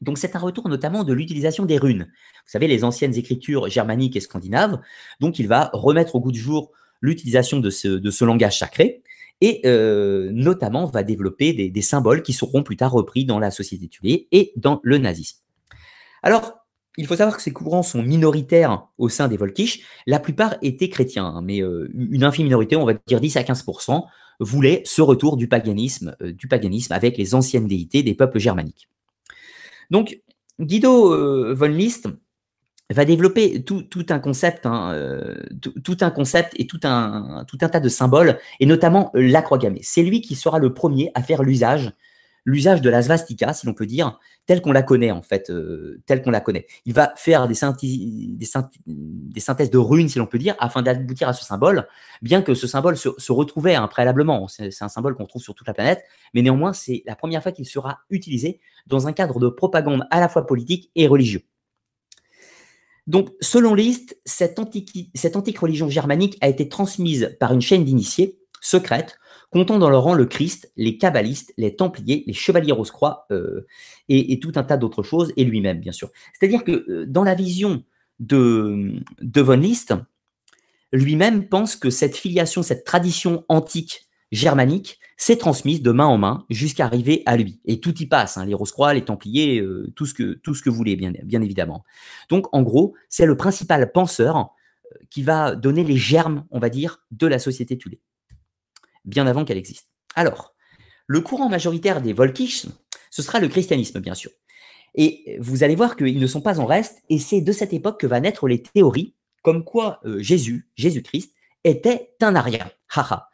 Donc c'est un retour notamment de l'utilisation des runes. Vous savez, les anciennes écritures germaniques et scandinaves. Donc il va remettre au goût du jour l'utilisation de ce, langage sacré et euh, notamment va développer des, symboles qui seront plus tard repris dans la société tuée et dans le nazisme. Alors, il faut savoir que ces courants sont minoritaires au sein des Volkisch. La plupart étaient chrétiens, hein, mais euh, une infime minorité, on va dire 10 à 15% voulait ce retour du paganisme, euh, du paganisme avec les anciennes déités des peuples germaniques. Donc, Guido euh, von List va développer tout, un concept, hein, tout, un concept et tout un, tout un tas de symboles, et notamment la croix gammée. C'est lui qui sera le premier à faire l'usage l'usage de la svastika, si l'on peut dire, telle qu'on la connaît en fait, euh, telle qu'on la connaît. Il va faire des, synthèses de runes, si l'on peut dire, afin d'aboutir à ce symbole, bien que ce symbole se, retrouvait hein, préalablement. C'est un symbole qu'on trouve sur toute la planète, mais néanmoins, c'est la première fois qu'il sera utilisé dans un cadre de propagande à la fois politique et religieux. Donc, selon antique, cette antique religion germanique a été transmise par une chaîne d'initiés secrète comptant dans leur rang le Christ, les kabbalistes, les templiers, les chevaliers rose-croix euh, et, tout un tas d'autres choses, et lui-même, bien sûr. C'est-à-dire que euh, dans la vision de, von List, lui-même pense que cette filiation, cette tradition antique germanique s'est transmise de main en main jusqu'à arriver à lui. Et tout y passe, hein, les Rose-Croix, les Templiers, euh, tout, ce que, vous voulez, bien, bien évidemment. Donc, en gros, c'est le principal penseur qui va donner les germes, on va dire, de la société Tulé, bien avant qu'elle existe. Alors, le courant majoritaire des Volkisch, ce sera le christianisme, bien sûr. Et vous allez voir qu'ils ne sont pas en reste, et c'est de cette époque que va naître les théories comme quoi euh, Jésus, Jésus-Christ, était un arien. Haha.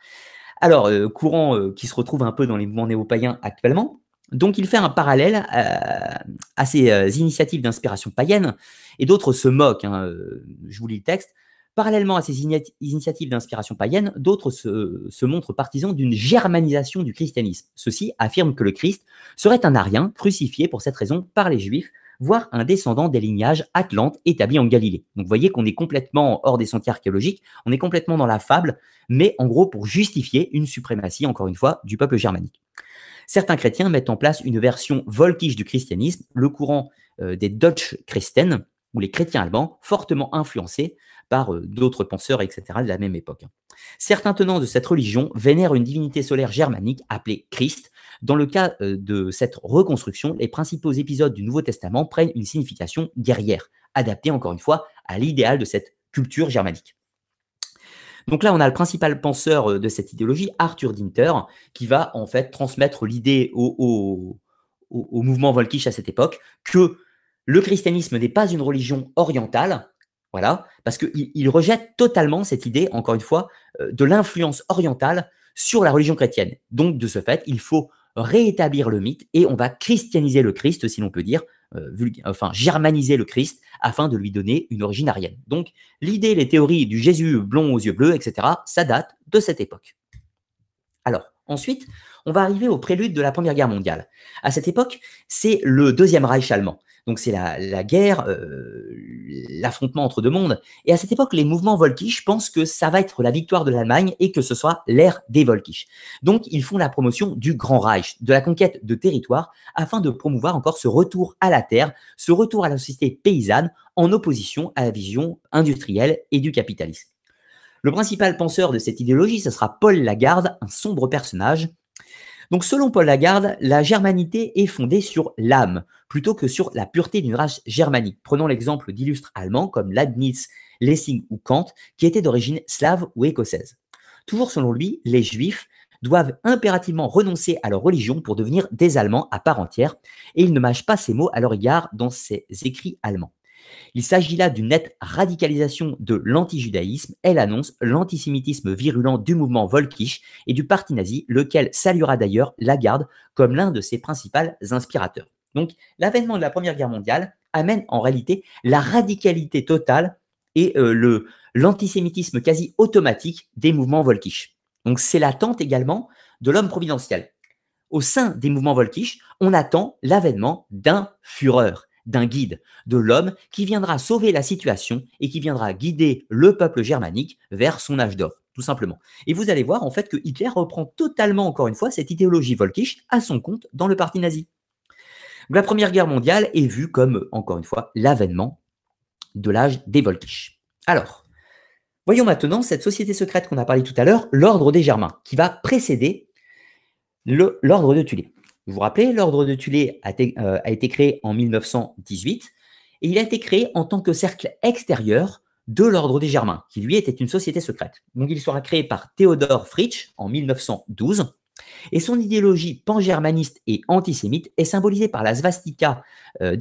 Alors, euh, courant euh, qui se retrouve un peu dans les mouvements néo-païens actuellement. Donc, il fait un parallèle à ces initiatives d'inspiration païenne, et d'autres se moquent. Hein, je vous lis le texte. Parallèlement à ces initiatives d'inspiration païenne, d'autres se, montrent partisans d'une germanisation du christianisme. Ceux-ci affirment que le Christ serait un arien crucifié pour cette raison par les Juifs, voire un descendant des lignages atlantes établis en Galilée. Donc vous voyez qu'on est complètement hors des sentiers archéologiques, on est complètement dans la fable, mais en gros pour justifier une suprématie, encore une fois, du peuple germanique. Certains chrétiens mettent en place une version volkisch du christianisme, le courant euh, des Deutsch Christen, ou les chrétiens allemands, fortement influencés par euh, d'autres penseurs, etc., de la même époque. Certains tenants de cette religion vénèrent une divinité solaire germanique appelée Christ. Dans le cas euh, de cette reconstruction, les principaux épisodes du Nouveau Testament prennent une signification guerrière, adaptée encore une fois à l'idéal de cette culture germanique. Donc là, on a le principal penseur euh, de cette idéologie, Arthur Dinter, qui va en fait transmettre l'idée au, au, mouvement Volkisch à cette époque que le christianisme n'est pas une religion orientale, voilà, parce qu'il rejette totalement cette idée, encore une fois, euh, de l'influence orientale sur la religion chrétienne. Donc, de ce fait, il faut réétablir le mythe et on va christianiser le Christ, si l'on peut dire, euh, enfin germaniser le Christ afin de lui donner une origine arienne. Donc, l'idée, les théories du Jésus blond aux yeux bleus, etc., ça date de cette époque. Alors, ensuite, on va arriver au prélude de la Première Guerre mondiale. À cette époque, c'est le Deuxième Reich allemand. Donc c'est la, guerre, euh, l'affrontement entre deux mondes. Et à cette époque, les mouvements Volkisch pensent que ça va être la victoire de l'Allemagne et que ce soit l'ère des Volkisch. Donc ils font la promotion du Grand Reich, de la conquête de territoire, afin de promouvoir encore ce retour à la terre, ce retour à la société paysanne en opposition à la vision industrielle et du capitalisme. Le principal penseur de cette idéologie, ce sera Paul Lagarde, un sombre personnage donc selon Paul Lagarde, la germanité est fondée sur l'âme plutôt que sur la pureté d'une race germanique. Prenons l'exemple d'illustres allemands comme Leibniz, Lessing ou Kant qui étaient d'origine slave ou écossaise. Toujours selon lui, les juifs doivent impérativement renoncer à leur religion pour devenir des Allemands à part entière, et il ne mâche pas ces mots à leur égard dans ses écrits allemands. Il s'agit là d'une nette radicalisation de l'antijudaïsme. Elle annonce l'antisémitisme virulent du mouvement Volkisch et du parti nazi, lequel saluera d'ailleurs Lagarde comme l'un de ses principaux inspirateurs. Donc, l'avènement de la Première Guerre mondiale amène en réalité la radicalité totale et euh, le l'antisémitisme quasi automatique des mouvements Volkisch. Donc, c'est l'attente également de l'homme providentiel. Au sein des mouvements Volkisch, on attend l'avènement d'un Führer, d'un guide, de l'homme qui viendra sauver la situation et qui viendra guider le peuple germanique vers son âge d'or, tout simplement. Et vous allez voir en fait que Hitler reprend totalement, encore une fois, cette idéologie volkisch à son compte dans le parti nazi. La Première Guerre mondiale est vue comme, encore une fois, l'avènement de l'âge des volkisch. Alors, voyons maintenant cette société secrète qu'on a parlé tout à l'heure, l'ordre des Germains, qui va précéder l'ordre de Tulé. Vous vous rappelez, l'ordre de Tulé euh, a, été créé en 1918 et il a été créé en tant que cercle extérieur de l'ordre des Germains, qui lui était une société secrète. Donc il sera créé par Théodore Fritsch en 1912 et son idéologie pan-germaniste et antisémite est symbolisée par la svastika euh,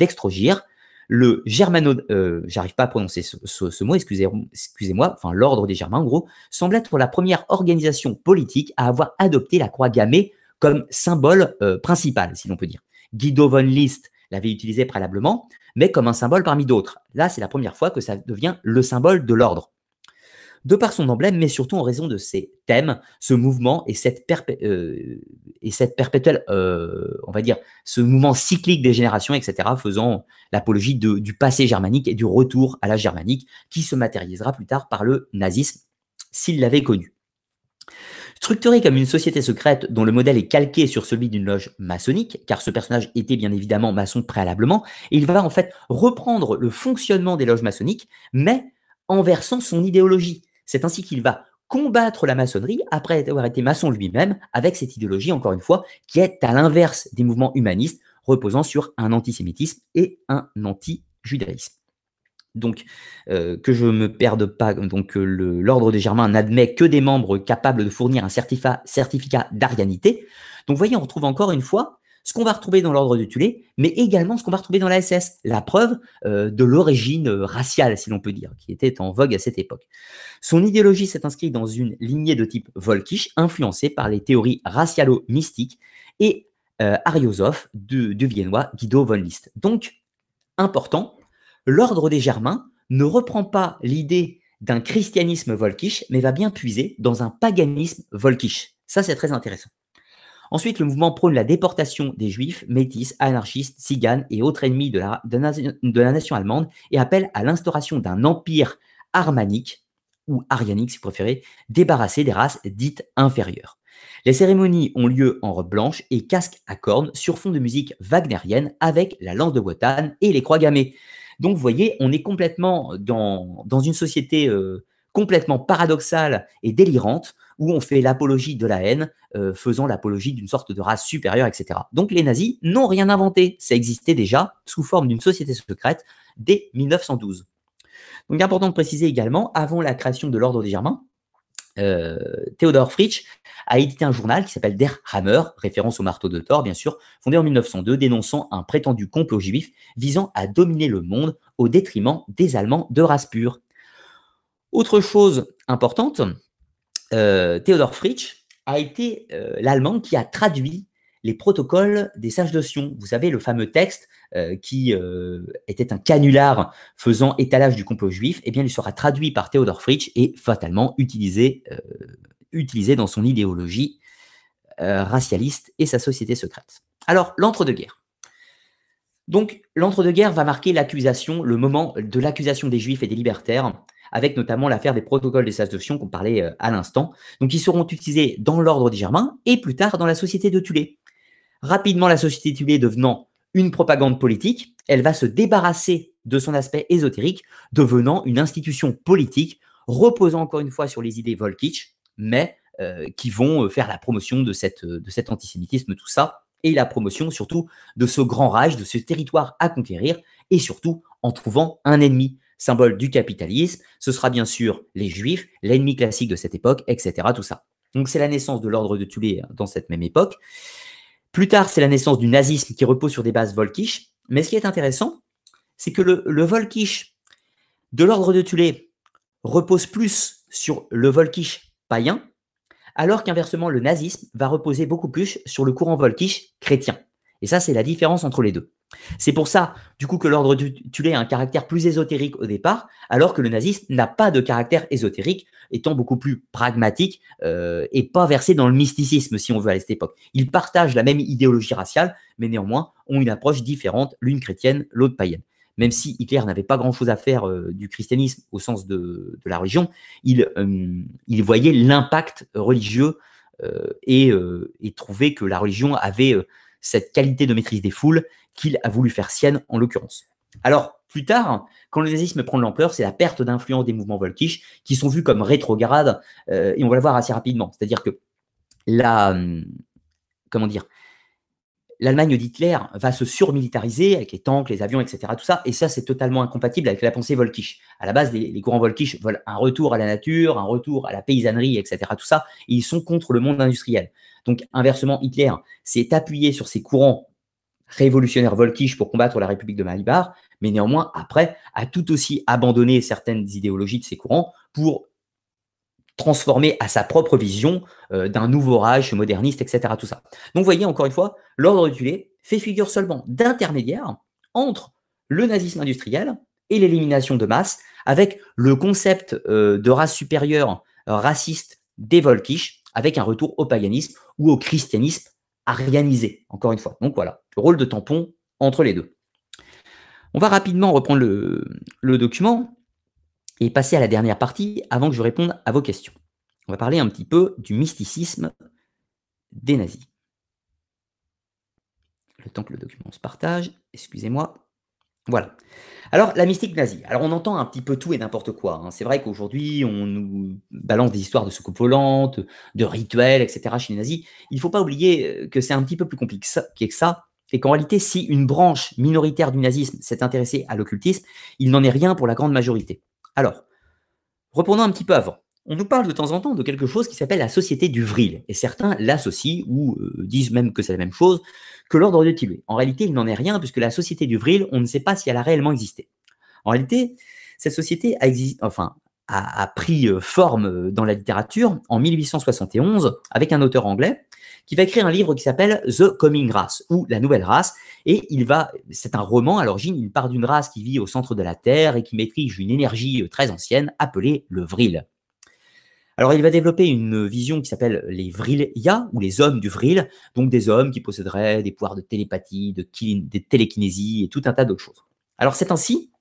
le germano, euh, j'arrive pas à prononcer ce, mot, excusez-moi, enfin l'ordre des Germains en gros, semble être la première organisation politique à avoir adopté la croix gammée comme symbole euh, principal, si l'on peut dire. Guido von List l'avait utilisé préalablement, mais comme un symbole parmi d'autres. Là, c'est la première fois que ça devient le symbole de l'ordre. De par son emblème, mais surtout en raison de ses thèmes, ce mouvement et cette, euh, et cette perpétuelle, euh, on va dire, ce mouvement cyclique des générations, etc., faisant l'apologie du passé germanique et du retour à la germanique, qui se matérialisera plus tard par le nazisme, s'il l'avait connu. Structuré comme une société secrète dont le modèle est calqué sur celui d'une loge maçonnique, car ce personnage était bien évidemment maçon préalablement, il va en fait reprendre le fonctionnement des loges maçonniques, mais en versant son idéologie. C'est ainsi qu'il va combattre la maçonnerie après avoir été maçon lui-même avec cette idéologie, encore une fois, qui est à l'inverse des mouvements humanistes reposant sur un antisémitisme et un anti-judaïsme. Donc, euh, que je ne me perde pas, donc euh, l'ordre des Germains n'admet que des membres capables de fournir un certificat, certificat d'arianité. Donc, voyez, on retrouve encore une fois ce qu'on va retrouver dans l'ordre de Tulé, mais également ce qu'on va retrouver dans la SS, la preuve euh, de l'origine raciale, si l'on peut dire, qui était en vogue à cette époque. Son idéologie s'est inscrite dans une lignée de type Volkisch, influencée par les théories racialo-mystiques et euh, Ariosoph du, viennois Guido von List. Donc, important, l'ordre des Germains ne reprend pas l'idée d'un christianisme volkisch, mais va bien puiser dans un paganisme volkisch. Ça, c'est très intéressant. Ensuite, le mouvement prône la déportation des juifs, métis, anarchistes, tziganes et autres ennemis de la, nation allemande et appelle à l'instauration d'un empire armanique, ou arianique si vous préférez, débarrassé des races dites inférieures. Les cérémonies ont lieu en robe blanche et casque à cornes sur fond de musique wagnérienne avec la lance de Wotan et les croix gammées. Donc vous voyez, on est complètement dans, dans une société euh, complètement paradoxale et délirante où on fait l'apologie de la haine, euh, faisant l'apologie d'une sorte de race supérieure, etc. Donc les nazis n'ont rien inventé, ça existait déjà sous forme d'une société secrète dès 1912. Donc important de préciser également, avant la création de l'ordre des Germains, euh, Theodor Fritsch a édité un journal qui s'appelle Der Hammer, référence au marteau de Thor, bien sûr, fondé en 1902, dénonçant un prétendu complot juif visant à dominer le monde au détriment des Allemands de race pure. Autre chose importante, euh, Theodor Fritsch a été euh, l'Allemand qui a traduit les protocoles des sages de Sion. Vous savez, le fameux texte euh, qui était un canular faisant étalage du complot juif, eh bien, il sera traduit par Theodor Fritsch et fatalement utilisé, utilisé dans son idéologie racialiste et sa société secrète. Alors, l'entre-deux-guerres. Donc, l'entre-deux-guerres va marquer l'accusation, le moment de l'accusation des juifs et des libertaires, avec notamment l'affaire des protocoles des Sion qu'on parlait à l'instant. Donc, ils seront utilisés dans l'ordre des Germains et plus tard dans la société de Tulé. Rapidement, la société de Tulé devenant une propagande politique, elle va se débarrasser de son aspect ésotérique, devenant une institution politique reposant encore une fois sur les idées Volkitsch, mais euh, qui vont euh, faire la promotion de, de cet antisémitisme, tout ça, et la promotion surtout de ce grand rage, de ce territoire à conquérir, et surtout en trouvant un ennemi, symbole du capitalisme, ce sera bien sûr les juifs, l'ennemi classique de cette époque, etc. Tout ça. Donc c'est la naissance de l'ordre de Tulé hein, dans cette même époque. Plus tard, c'est la naissance du nazisme qui repose sur des bases volkisch. Mais ce qui est intéressant, c'est que le, le volkisch de l'ordre de Tulé repose plus sur le volkisch païen, alors qu'inversement, le nazisme va reposer beaucoup plus sur le courant volkisch chrétien. Et ça, c'est la différence entre les deux. C'est pour ça, du coup, que l'ordre Tulé a un caractère plus ésotérique au départ, alors que le nazisme n'a pas de caractère ésotérique, étant beaucoup plus pragmatique euh, et pas versé dans le mysticisme, si on veut, à cette époque. Ils partagent la même idéologie raciale, mais néanmoins ont une approche différente, l'une chrétienne, l'autre païenne. Même si Hitler n'avait pas grand-chose à faire euh, du christianisme au sens de, la religion, il, euh, il voyait l'impact religieux et, et trouvait que la religion avait cette qualité de maîtrise des foules qu'il a voulu faire sienne en l'occurrence. Alors, plus tard, quand le nazisme prend de l'ampleur, c'est la perte d'influence des mouvements volkisch qui sont vus comme rétrogrades, euh, et on va le voir assez rapidement. C'est-à-dire que la, hum, comment dire, l'Allemagne d'Hitler va se surmilitariser avec les tanks, les avions, etc. Tout ça, et ça, c'est totalement incompatible avec la pensée volkisch. À la base, les, courants volkisch veulent un retour à la nature, un retour à la paysannerie, etc. Tout ça, ils sont contre le monde industriel. Donc, inversement, Hitler s'est appuyé sur ces courants révolutionnaires volkisch pour combattre la République de Malibar, mais néanmoins, après, a tout aussi abandonné certaines idéologies de ces courants pour transformer à sa propre vision euh, d'un nouveau Reich moderniste, etc. Tout ça. Donc, vous voyez, encore une fois, l'ordre Tulé fait figure seulement d'intermédiaire entre le nazisme industriel et l'élimination de masse, avec le concept euh, de race supérieure raciste des Volkisch, avec un retour au paganisme ou au christianisme arianisé, encore une fois. Donc voilà, le rôle de tampon entre les deux. On va rapidement reprendre le, document et passer à la dernière partie avant que je réponde à vos questions. On va parler un petit peu du mysticisme des nazis. Le temps que le document se partage, excusez-moi. Voilà. Alors, la mystique nazie. Alors, on entend un petit peu tout et n'importe quoi. hein. C'est vrai qu'aujourd'hui, on nous balance des histoires de soucoupes volantes, de rituels, etc. chez les nazis. Il ne faut pas oublier euh, que c'est un petit peu plus compliqué que ça- que ça, et qu'en réalité, si une branche minoritaire du nazisme s'est intéressée à l'occultisme, il n'en est rien pour la grande majorité. Alors, reprenons un petit peu avant. On nous parle de temps en temps de quelque chose qui s'appelle la société du Vril, et certains l'associent ou euh, disent même que c'est la même chose que l'ordre de Tillet. En réalité, il n'en est rien puisque la société du Vril, on ne sait pas si elle a réellement existé. En réalité, cette société a, enfin, a, pris euh, forme euh, dans la littérature en 1871 avec un auteur anglais qui va écrire un livre qui s'appelle The Coming Race ou La Nouvelle Race. Et il va, c'est un roman à l'origine, il part d'une race qui vit au centre de la Terre et qui maîtrise une énergie très ancienne appelée le Vril. Alors, il va développer une vision qui s'appelle les Vrilia, ou les hommes du Vril, donc des hommes qui posséderaient des pouvoirs de télépathie, de télékinésie et tout un tas d'autres choses. Alors, c'est ainsi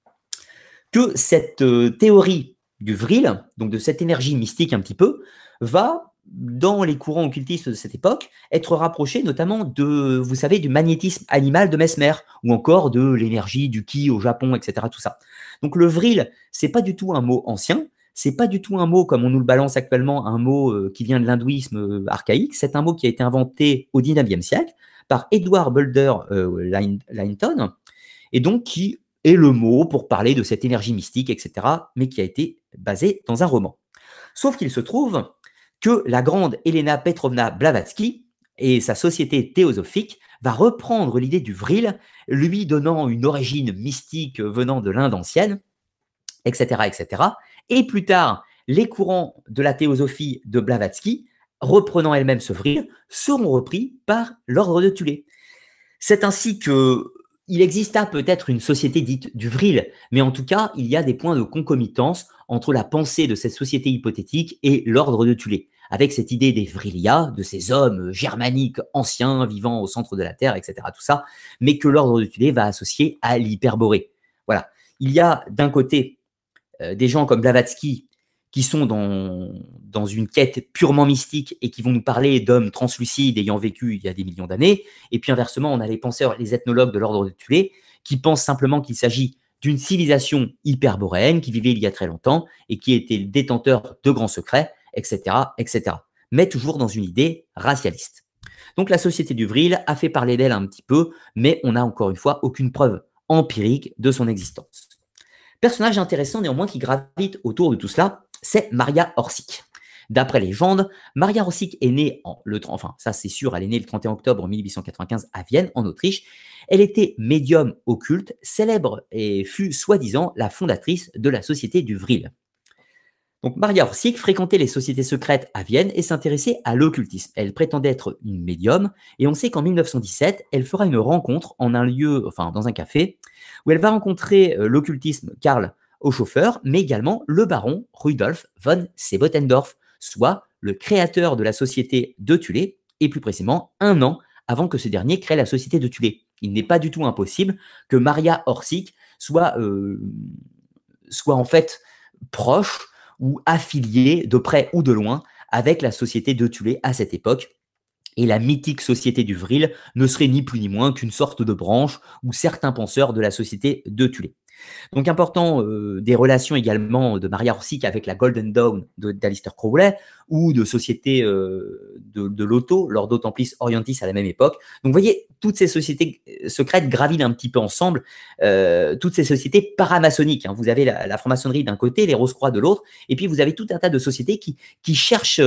que cette euh, théorie du Vril, donc de cette énergie mystique un petit peu, va, dans les courants occultistes de cette époque, être rapprochée notamment de, vous savez, du magnétisme animal de Mesmer, ou encore de l'énergie du Ki au Japon, etc. Tout ça. Donc, le Vril, c'est pas du tout un mot ancien, c'est pas du tout un mot comme on nous le balance actuellement, un mot euh, qui vient de l'hindouisme euh, archaïque. C'est un mot qui a été inventé au 19e siècle par Edward Bulder euh, Lin- Linton, et donc qui est le mot pour parler de cette énergie mystique, etc., mais qui a été basé dans un roman. Sauf qu'il se trouve que la grande Elena Petrovna Blavatsky et sa société théosophique va reprendre l'idée du vril, lui donnant une origine mystique venant de l'Inde ancienne, etc., etc. Et plus tard, les courants de la théosophie de Blavatsky, reprenant elles-mêmes ce vril, seront repris par l'ordre de Tulé. C'est ainsi que il exista peut-être une société dite du vril, mais en tout cas, il y a des points de concomitance entre la pensée de cette société hypothétique et l'ordre de Tulé, avec cette idée des vrilia, de ces hommes germaniques anciens vivant au centre de la Terre, etc. Tout ça, mais que l'ordre de Tulé va associer à l'hyperborée. Voilà. Il y a d'un côté des gens comme Blavatsky qui sont dans, une quête purement mystique et qui vont nous parler d'hommes translucides ayant vécu il y a des millions d'années. Et puis inversement, on a les penseurs, les ethnologues de l'ordre de Tulé qui pensent simplement qu'il s'agit d'une civilisation hyperboréenne qui vivait il y a très longtemps et qui était détenteur de grands secrets, etc., etc. Mais toujours dans une idée racialiste. Donc la société du Vril a fait parler d'elle un petit peu, mais on n'a encore une fois aucune preuve empirique de son existence. Personnage intéressant néanmoins qui gravite autour de tout cela, c'est Maria Orsic. D'après légende, Maria Orsic est née en le enfin ça c'est sûr, elle est née le 31 octobre 1895 à Vienne en Autriche. Elle était médium occulte, célèbre et fut soi-disant la fondatrice de la société du Vril. Donc Maria Orsic fréquentait les sociétés secrètes à Vienne et s'intéressait à l'occultisme. Elle prétendait être une médium et on sait qu'en 1917, elle fera une rencontre en un lieu, enfin dans un café, où elle va rencontrer euh, l'occultisme Karl Hochhofer, mais également le baron Rudolf von Sebotendorf, soit le créateur de la société de Tulé, et plus précisément un an avant que ce dernier crée la société de Tulé. Il n'est pas du tout impossible que Maria Orsic soit, euh, soit en fait proche ou affiliée de près ou de loin avec la société de Tulé à cette époque. Et la mythique société du Vril ne serait ni plus ni moins qu'une sorte de branche ou certains penseurs de la société de Tulé. Donc important euh, des relations également de Maria Orsic avec la Golden Dawn d'Alistair Crowley ou de sociétés euh, de, de l'auto, l'Ordo Templis Orientis à la même époque. Donc vous voyez, toutes ces sociétés euh, secrètes gravitent un petit peu ensemble, toutes ces sociétés paramaçonniques. hein. Vous avez la, la franc-maçonnerie d'un côté, les Rose-Croix de l'autre, et puis vous avez tout un tas de sociétés qui, qui cherchent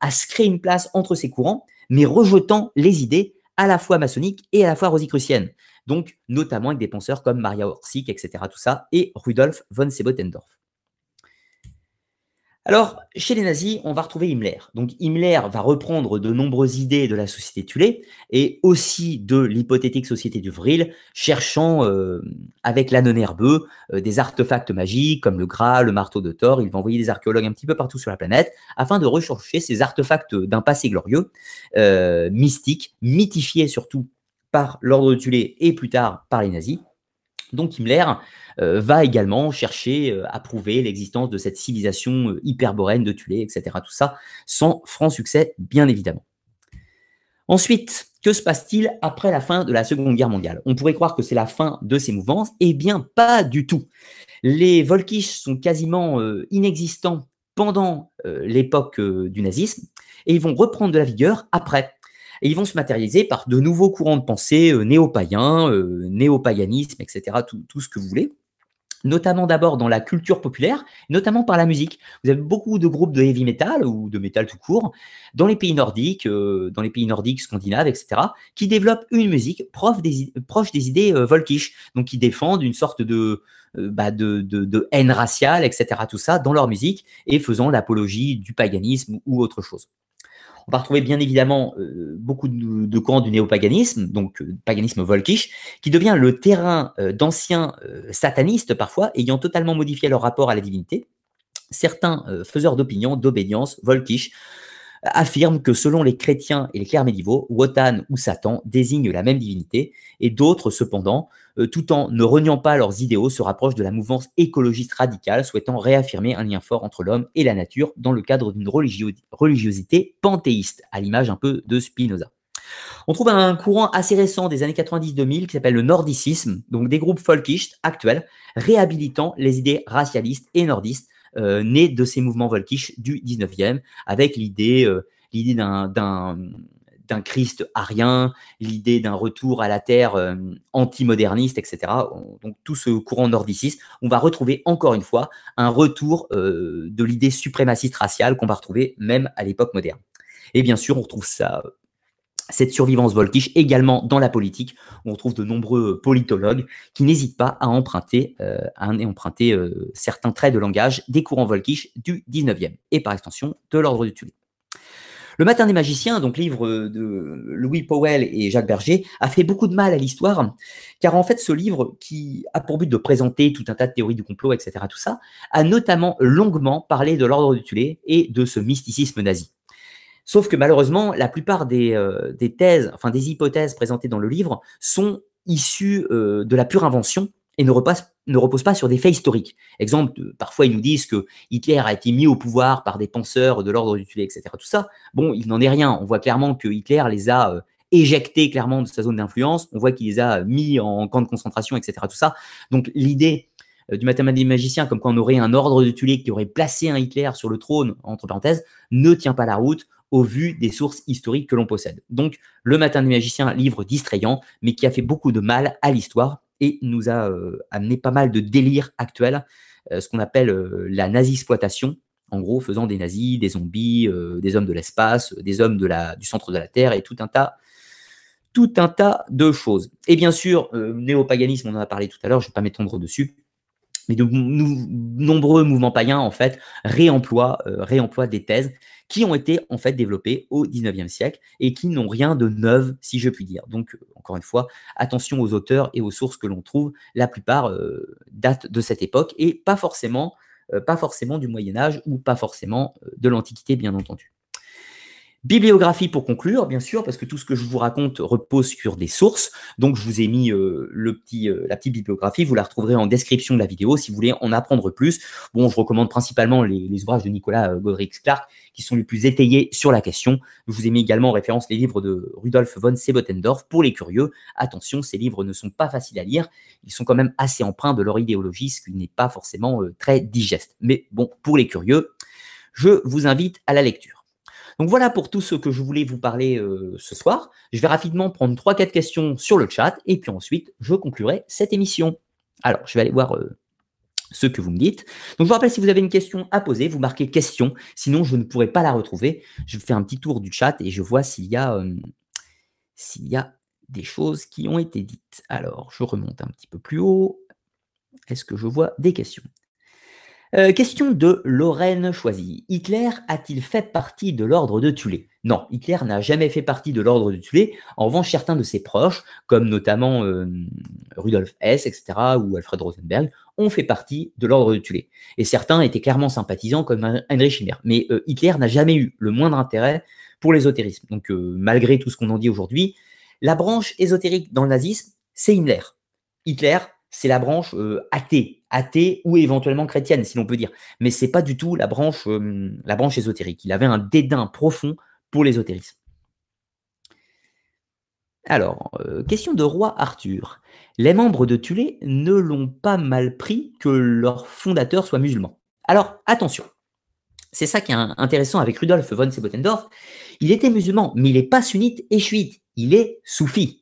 à se créer une place entre ces courants, mais rejetant les idées à la fois maçonniques et à la fois rosicruciennes donc notamment avec des penseurs comme Maria Orsic, etc., tout ça, et Rudolf von Sebotendorf. Alors, chez les nazis, on va retrouver Himmler. Donc, Himmler va reprendre de nombreuses idées de la société Tulé et aussi de l'hypothétique société du Vril, cherchant euh, avec l'ânon herbeux euh, des artefacts magiques comme le Graal, le marteau de Thor. Il va envoyer des archéologues un petit peu partout sur la planète afin de rechercher ces artefacts d'un passé glorieux, euh, mystiques, mythifiés surtout par l'ordre de Tulé et plus tard par les nazis. Donc Himmler euh, va également chercher euh, à prouver l'existence de cette civilisation euh, hyperboréenne de Tulé, etc. Tout ça sans franc succès, bien évidemment. Ensuite, Que se passe-t-il après la fin de la Seconde Guerre mondiale? On pourrait croire que c'est la fin de ces mouvances. Eh bien, pas du tout. Les Volkisch sont quasiment euh, inexistants pendant l'époque du nazisme et ils vont reprendre de la vigueur après. Et ils vont se matérialiser par de nouveaux courants de pensée néo-païens, néo-paganisme, etc., tout, ce que vous voulez notamment d'abord dans la culture populaire, notamment par la musique. Vous avez beaucoup de groupes de heavy metal ou de metal tout court dans les pays nordiques, dans les pays nordiques, scandinaves, etc., qui développent une musique proche des, idées volkisch, donc qui défendent une sorte de, euh, bah, de, haine raciale, etc., tout ça, dans leur musique, et faisant l'apologie du paganisme ou autre chose. On va retrouver bien évidemment euh, beaucoup de, courants du néopaganisme, donc euh, paganisme volkisch, qui devient le terrain d'anciens satanistes parfois, ayant totalement modifié leur rapport à la divinité. Certains faiseurs d'opinion, d'obédience, volkisch, affirment que selon les chrétiens et les clercs médiévaux, Wotan ou Satan désignent la même divinité, et d'autres, cependant, euh, tout en ne reniant pas leurs idéaux, se rapprochent de la mouvance écologiste radicale, souhaitant réaffirmer un lien fort entre l'homme et la nature dans le cadre d'une religiosité panthéiste, à l'image un peu de Spinoza. On trouve un courant assez récent des années 90-2000 qui s'appelle le nordicisme, donc des groupes folkistes actuels réhabilitant les idées racialistes et nordistes euh, nés de ces mouvements volkisch du 19e, avec l'idée euh, d'un d'un Christ arien, l'idée d'un retour à la terre euh, anti-moderniste, etc. Donc tout ce courant nordiciste, on va retrouver encore une fois un retour de l'idée suprémaciste raciale qu'on va retrouver même à l'époque moderne. Et bien sûr, on retrouve ça cette survivance volkisch également dans la politique. On retrouve de nombreux politologues qui n'hésitent pas à emprunter, euh, euh, certains traits de langage des courants volkisch du 19e et par extension de l'ordre du Tulé. Le Matin des magiciens, donc livre de Louis Powell et Jacques Berger, a fait beaucoup de mal à l'histoire, car en fait ce livre, qui a pour but de présenter tout un tas de théories du complot, etc., tout ça, a notamment longuement parlé de l'ordre du Tulé et de ce mysticisme nazi. Sauf que malheureusement, la plupart des, euh, des, thèses, enfin des hypothèses présentées dans le livre sont issues euh, de la pure invention et ne ne reposent pas sur des faits historiques. Exemple, parfois ils nous disent que Hitler a été mis au pouvoir par des penseurs de l'ordre du Tulé, etc. Tout ça, bon, il n'en est rien. On voit clairement que Hitler les a euh, éjectés clairement de sa zone d'influence. On voit qu'il les a mis en camp de concentration, etc. Tout ça. Donc l'idée du mathématicien magicien, comme quand on aurait un ordre de Tulé qui aurait placé un Hitler sur le trône, entre parenthèses, ne tient pas la route au vu des sources historiques que l'on possède. Donc, Le Matin des Magiciens, livre distrayant, mais qui a fait beaucoup de mal à l'histoire et nous a euh, amené pas mal de délires actuels, euh, ce qu'on appelle euh, la nazi-exploitation, en gros, faisant des nazis, des zombies, des hommes de l'espace, des hommes du centre de la Terre et tout un tas de choses. Et bien sûr, néopaganisme, on en a parlé tout à l'heure, je ne vais pas m'étendre dessus, mais de nombreux mouvements païens, en fait, réemploient des thèses qui ont été en fait développés au 19e siècle et qui n'ont rien de neuf, si je puis dire. Donc, euh, encore une fois, attention aux auteurs et aux sources que l'on trouve. La plupart euh, datent de cette époque et pas forcément, euh, pas forcément du Moyen Âge ou pas forcément de l'Antiquité, bien entendu. Bibliographie pour conclure, bien sûr, parce que tout ce que je vous raconte repose sur des sources. Donc, je vous ai mis euh, le petit, euh, la petite bibliographie. Vous la retrouverez en description de la vidéo si vous voulez en apprendre plus. Bon, je recommande principalement les, ouvrages de Nicolas euh, Godrich-Clark qui sont les plus étayés sur la question. Je vous ai mis également en référence les livres de Rudolf von Sebotendorf pour les curieux. Attention, ces livres ne sont pas faciles à lire. Ils sont quand même assez empreints de leur idéologie, ce qui n'est pas forcément très digeste. Mais bon, pour les curieux, je vous invite à la lecture. Donc voilà pour tout ce que je voulais vous parler euh, ce soir. Je vais rapidement prendre 3-4 questions sur le chat et puis ensuite je conclurai cette émission. Alors, je vais aller voir euh, ce que vous me dites. Donc je vous rappelle, si vous avez une question à poser, vous marquez question, sinon je ne pourrai pas la retrouver. Je fais un petit tour du chat et je vois s'il y a, euh, s'il y a des choses qui ont été dites. Alors, je remonte un petit peu plus haut. Est-ce que je vois des questions? Euh, question de Lorraine Choisy. Hitler a-t-il fait partie de l'ordre de Tulé? Non, Hitler n'a jamais fait partie de l'ordre de Tulé. En revanche, certains de ses proches, comme notamment euh, Rudolf Hess, etc., ou Alfred Rosenberg, ont fait partie de l'ordre de Tulé. Et certains étaient clairement sympathisants, comme Heinrich Himmler. Mais euh, Hitler n'a jamais eu le moindre intérêt pour l'ésotérisme. Donc, malgré tout ce qu'on en dit aujourd'hui, la branche ésotérique dans le nazisme, c'est Himmler. Hitler, c'est la branche athée, athée ou éventuellement chrétienne, si l'on peut dire. Mais c'est pas du tout la branche, euh, la branche ésotérique. Il avait un dédain profond pour l'ésotérisme. Alors, euh, question de roi Arthur. Les membres de Tulé ne l'ont pas mal pris que leur fondateur soit musulman. Alors, attention. C'est ça qui est intéressant avec Rudolf von Sebotendorf. Il était musulman, mais il n'est pas sunnite et chiite. Il est soufi.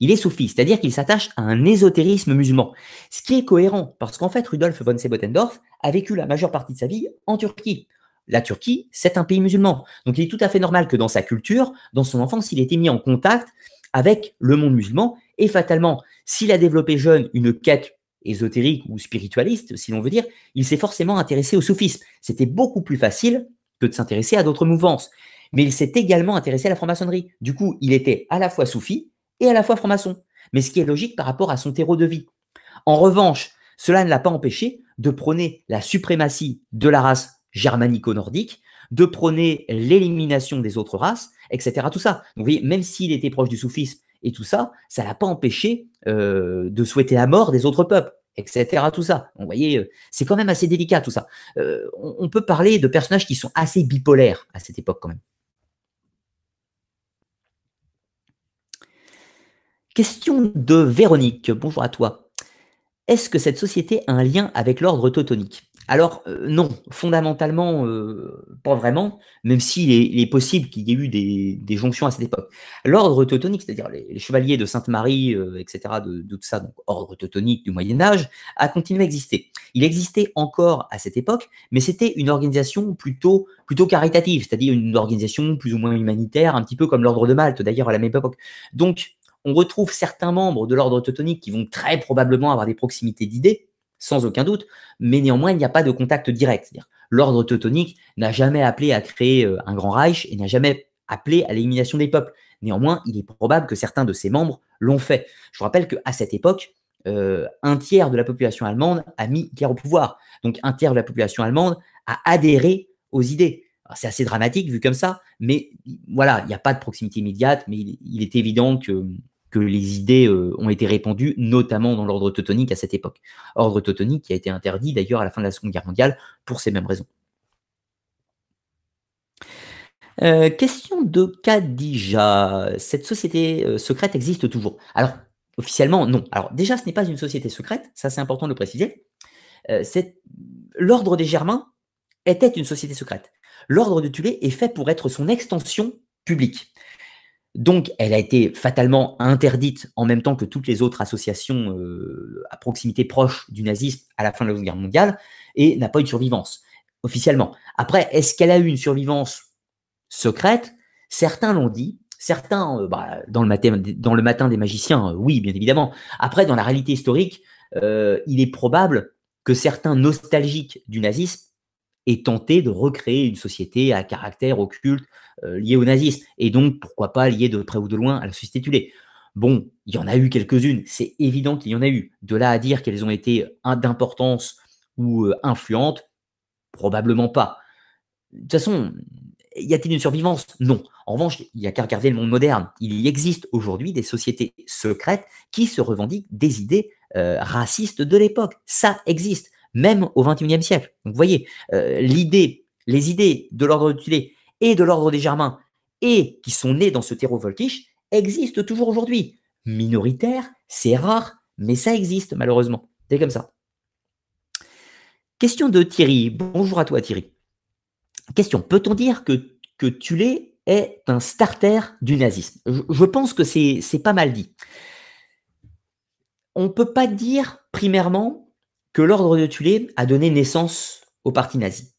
Il est soufi, c'est-à-dire qu'il s'attache à un ésotérisme musulman. Ce qui est cohérent, parce qu'en fait, Rudolf von Sebotendorf a vécu la majeure partie de sa vie en Turquie. La Turquie, c'est un pays musulman. Donc il est tout à fait normal que dans sa culture, dans son enfance, il ait été mis en contact avec le monde musulman. Et fatalement, s'il a développé jeune une quête ésotérique ou spiritualiste, si l'on veut dire, il s'est forcément intéressé au soufisme. C'était beaucoup plus facile que de s'intéresser à d'autres mouvances. Mais il s'est également intéressé à la franc-maçonnerie. Du coup, il était à la fois soufi et à la fois franc-maçon. Mais ce qui est logique par rapport à son terreau de vie. En revanche, cela ne l'a pas empêché de prôner la suprématie de la race germanico-nordique, de prôner l'élimination des autres races, etc. Tout ça. Donc, vous voyez, même s'il était proche du soufisme et tout ça, ça l'a pas empêché euh, de souhaiter la mort des autres peuples, etc. Tout ça. vous voyez, euh, c'est quand même assez délicat tout ça. Euh, on, peut parler de personnages qui sont assez bipolaires à cette époque quand même. Question de Véronique. Bonjour à toi. Est-ce que cette société a un lien avec l'ordre teutonique? Alors euh, non, fondamentalement, euh, pas vraiment, même s'il est, possible qu'il y ait eu des, jonctions à cette époque. L'ordre teutonique, c'est-à-dire les, chevaliers de Sainte-Marie, euh, etc., de, tout ça, donc ordre teutonique du Moyen Âge, a continué à exister. Il existait encore à cette époque, mais c'était une organisation plutôt, plutôt caritative, c'est-à-dire une organisation plus ou moins humanitaire, un petit peu comme l'ordre de Malte, d'ailleurs, à la même époque. Donc, on retrouve certains membres de l'ordre teutonique qui vont très probablement avoir des proximités d'idées, sans aucun doute, mais néanmoins, il n'y a pas de contact direct. L'ordre teutonique n'a jamais appelé à créer euh, un grand Reich et n'a jamais appelé à l'élimination des peuples. Néanmoins, il est probable que certains de ses membres l'ont fait. Je vous rappelle qu'à cette époque, euh, un tiers de la population allemande a mis guerre au pouvoir. Donc, un tiers de la population allemande a adhéré aux idées. C'est assez dramatique vu comme ça, mais voilà, il n'y a pas de proximité immédiate, mais il est évident que les idées euh, ont été répandues, notamment dans l'ordre teutonique à cette époque. Ordre teutonique qui a été interdit d'ailleurs à la fin de la Seconde Guerre mondiale pour ces mêmes raisons. Euh, question de Kadija. Cette société euh, secrète existe toujours? Alors, officiellement, non. Alors, déjà, ce n'est pas une société secrète, ça c'est important de le préciser. L'ordre des Germains était une société secrète. L'ordre de Tulé est fait pour être son extension publique. Donc, elle a été fatalement interdite en même temps que toutes les autres associations euh, à proximité proche du nazisme à la fin de la Seconde Guerre mondiale et n'a pas eu de survivance officiellement. Après, est-ce qu'elle a eu une survivance secrète? Certains l'ont dit. Certains, euh, bah, dans, le matin, dans, le matin, des magiciens, euh, oui, bien évidemment. Après, dans la réalité historique, il est probable que certains nostalgiques du nazisme aient tenté de recréer une société à caractère occulte, euh, lié au nazisme, et donc pourquoi pas lié de près ou de loin à la société tulée. Bon, il y en a eu quelques-unes, c'est évident qu'il y en a eu. De là à dire qu'elles ont été d'importance ou euh, influentes, probablement pas. De toute façon, y a-t-il une survivance? Non. En revanche, il n'y a qu'à regarder le monde moderne. Il existe aujourd'hui des sociétés secrètes qui se revendiquent des idées euh, racistes de l'époque. Ça existe, même au XXIe siècle. Vous voyez, l'idée, les idées de l'ordre tulé et de l'ordre des Germains et qui sont nés dans ce terreau volkisch existent toujours aujourd'hui. Minoritaire, c'est rare, mais ça existe malheureusement. C'est comme ça. Question de Thierry. Bonjour à toi Thierry. Question. Peut-on dire que, que Tulé est un starter du nazisme? Je, pense que c'est pas mal dit. On ne peut pas dire primairement que l'ordre de Tulé a donné naissance au parti nazi.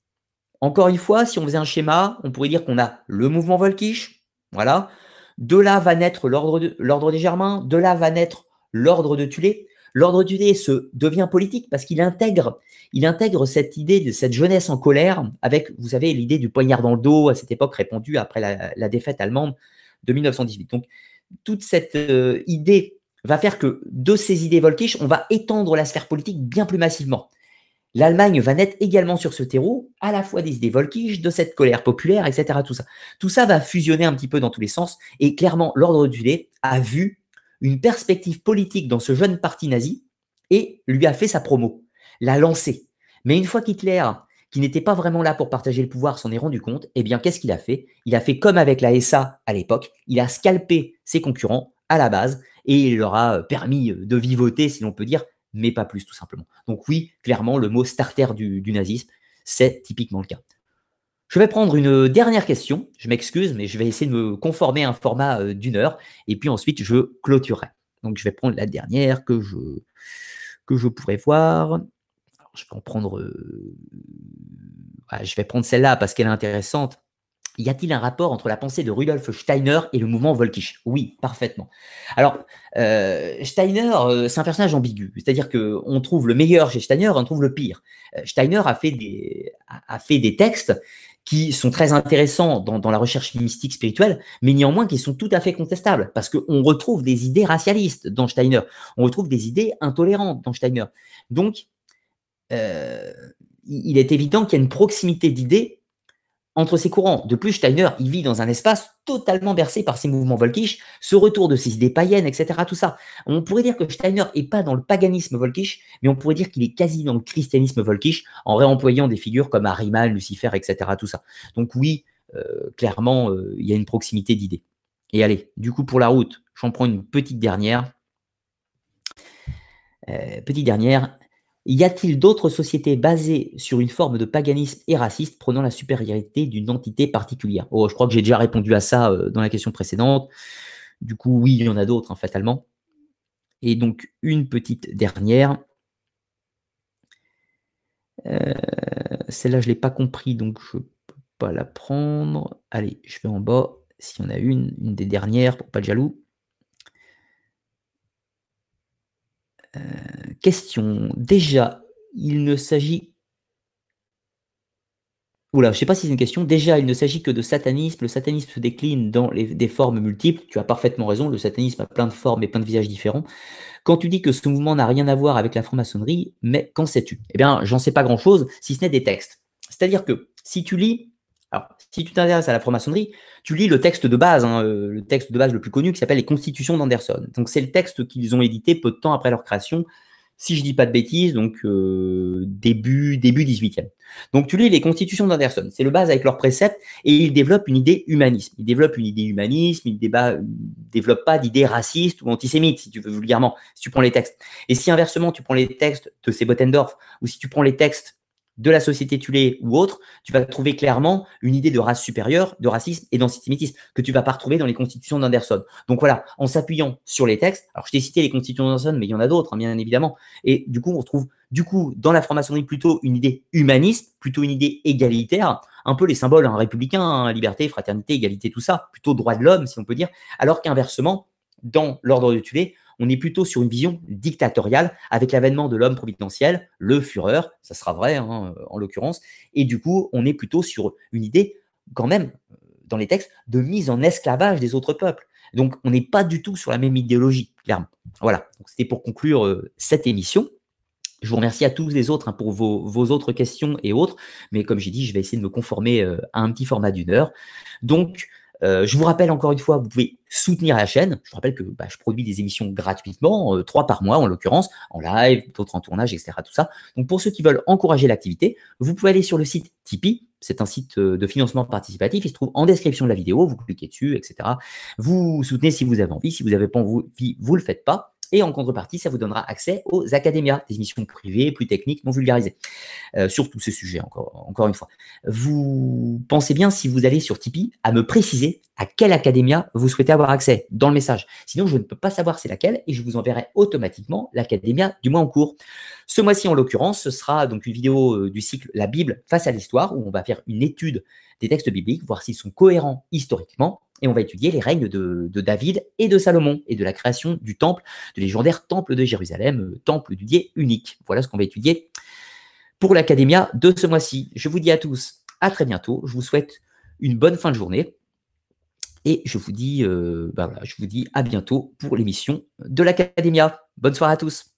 Encore une fois, si on faisait un schéma, on pourrait dire qu'on a le mouvement Volkisch, voilà. De là va naître l'ordre des Germains, de là va naître l'ordre de Tulé. L'ordre de Tulé se devient politique parce qu'il intègre, il intègre cette idée de cette jeunesse en colère avec, vous savez, l'idée du poignard dans le dos à cette époque répandue après la, défaite allemande de 1918. Donc, toute cette euh, idée va faire que de ces idées Volkisch, on va étendre la sphère politique bien plus massivement. L'Allemagne va naître également sur ce terreau, à la fois des idées volkiges, de cette colère populaire, etc. Tout ça. Tout ça va fusionner un petit peu dans tous les sens. Et clairement, l'ordre du lait a vu une perspective politique dans ce jeune parti nazi et lui a fait sa promo, l'a lancé. Mais une fois qu'Hitler, qui n'était pas vraiment là pour partager le pouvoir, s'en est rendu compte, eh bien, qu'est-ce qu'il a fait? Il a fait comme avec la SA à l'époque, il a scalpé ses concurrents à la base et il leur a permis de vivoter, si l'on peut dire, mais pas plus tout simplement. Donc oui, clairement, le mot starter du, nazisme, c'est typiquement le cas. Je vais prendre une dernière question. Je m'excuse, mais je vais essayer de me conformer à un format euh, d'une heure. Et puis ensuite, je clôturerai. Donc, je vais prendre la dernière que je, que je pourrais voir. je vais en prendre. Euh, je vais prendre celle-là parce qu'elle est intéressante. Y a-t-il un rapport entre la pensée de Rudolf Steiner et le mouvement Volkisch? Oui, parfaitement. Alors, euh, Steiner, euh, c'est un personnage ambigu, c'est-à-dire qu'on trouve le meilleur chez Steiner, on trouve le pire. Euh, Steiner a fait des, textes qui sont très intéressants dans, dans, la recherche mystique spirituelle, mais néanmoins qui sont tout à fait contestables, parce qu'on retrouve des idées racialistes dans Steiner, on retrouve des idées intolérantes dans Steiner. Donc, il est évident qu'il y a une proximité d'idées entre ces courants. De plus, Steiner, il vit dans un espace totalement bercé par ces mouvements volkisch, ce retour de ses idées païennes, etc. Tout ça. On pourrait dire que Steiner n'est pas dans le paganisme volkisch, mais on pourrait dire qu'il est quasi dans le christianisme volkisch, en réemployant des figures comme Ariman, Lucifer, etc. Tout ça. Donc oui, euh, clairement, euh, il y a une proximité d'idées. Et allez, du coup, pour la route, j'en prends une petite dernière. Euh, petite dernière, y a-t-il d'autres sociétés basées sur une forme de paganisme et raciste prenant la supériorité d'une entité particulière? Oh, je crois que j'ai déjà répondu à ça euh, dans la question précédente. Du coup, oui, il y en a d'autres, hein, fatalement. Et donc, une petite dernière. Euh, celle-là, je ne l'ai pas compris, donc je ne peux pas la prendre. Allez, je vais en bas. S'il y en a une, une des dernières, pour pas être jaloux. Euh, question. Déjà, il ne s'agit. Oula, je ne sais pas si c'est une question. Déjà, il ne s'agit que de satanisme. Le satanisme se décline dans des formes multiples. Tu as parfaitement raison. Le satanisme a plein de formes et plein de visages différents. Quand tu dis que ce mouvement n'a rien à voir avec la franc-maçonnerie, mais qu'en sais-tu? Eh bien, j'en sais pas grand-chose, si ce n'est des textes. C'est-à-dire que si tu lis alors, si tu t'intéresses à la franc-maçonnerie, tu lis le texte de base, hein, euh, le texte de base le plus connu qui s'appelle les Constitutions d'Anderson. Donc, c'est le texte qu'ils ont édité peu de temps après leur création, si je dis pas de bêtises, donc euh, début, début 18e. Donc, tu lis les Constitutions d'Anderson. C'est le base avec leurs préceptes et ils développent une idée humanisme. Ils développent une idée humanisme, ils ne développent pas d'idées racistes ou antisémites, si tu veux vulgairement, si tu prends les textes. Et si inversement, tu prends les textes de Sebotendorf ou si tu prends les textes de la société tulée ou autre, tu vas trouver clairement une idée de race supérieure, de racisme et d'antisémitisme que tu vas pas retrouver dans les constitutions d'Anderson. Donc voilà, en s'appuyant sur les textes, alors je t'ai cité les constitutions d'Anderson, mais il y en a d'autres, hein, bien évidemment, et du coup, on retrouve du coup dans la franc-maçonnerie plutôt une idée humaniste, plutôt une idée égalitaire, un peu les symboles hein, républicains, hein, liberté, fraternité, égalité, tout ça, plutôt droit de l'homme, si on peut dire, alors qu'inversement, dans l'ordre de Tulé, on est plutôt sur une vision dictatoriale avec l'avènement de l'homme providentiel, le Führer, ça sera vrai hein, en l'occurrence, et du coup, on est plutôt sur une idée, quand même, dans les textes, de mise en esclavage des autres peuples. Donc, on n'est pas du tout sur la même idéologie, clairement. Voilà, c'était pour conclure euh, cette émission. Je vous remercie à tous les autres hein, pour vos, autres questions et autres, mais comme j'ai dit, je vais essayer de me conformer euh, à un petit format d'une heure. Donc, euh, je vous rappelle encore une fois, vous pouvez soutenir la chaîne. Je rappelle que bah, je produis des émissions gratuitement, euh, trois par mois en l'occurrence, en live, d'autres en tournage, etc. Tout ça. Donc pour ceux qui veulent encourager l'activité, vous pouvez aller sur le site Tipeee. C'est un site euh, de financement participatif. Il se trouve en description de la vidéo. Vous cliquez dessus, etc. Vous soutenez si vous avez envie. Si vous n'avez pas envie, vous le faites pas. Et en contrepartie, ça vous donnera accès aux académias, des émissions privées, plus techniques, non vulgarisées, euh, sur tous ces sujets, encore, encore une fois. Vous pensez bien, si vous allez sur Tipeee, à me préciser à quelle académia vous souhaitez avoir accès dans le message. Sinon, je ne peux pas savoir c'est laquelle et je vous enverrai automatiquement l'académia du mois en cours. Ce mois-ci, en l'occurrence, ce sera donc une vidéo euh, du cycle La Bible face à l'histoire, où on va faire une étude des textes bibliques, voir s'ils sont cohérents historiquement et on va étudier les règnes de, David et de Salomon et de la création du temple, du légendaire temple de Jérusalem, euh, temple du Dieu unique. Voilà ce qu'on va étudier pour l'Académia de ce mois-ci. Je vous dis à tous à très bientôt. Je vous souhaite une bonne fin de journée et je vous dis, euh, ben je vous dis à bientôt pour l'émission de l'Académia. Bonne soirée à tous.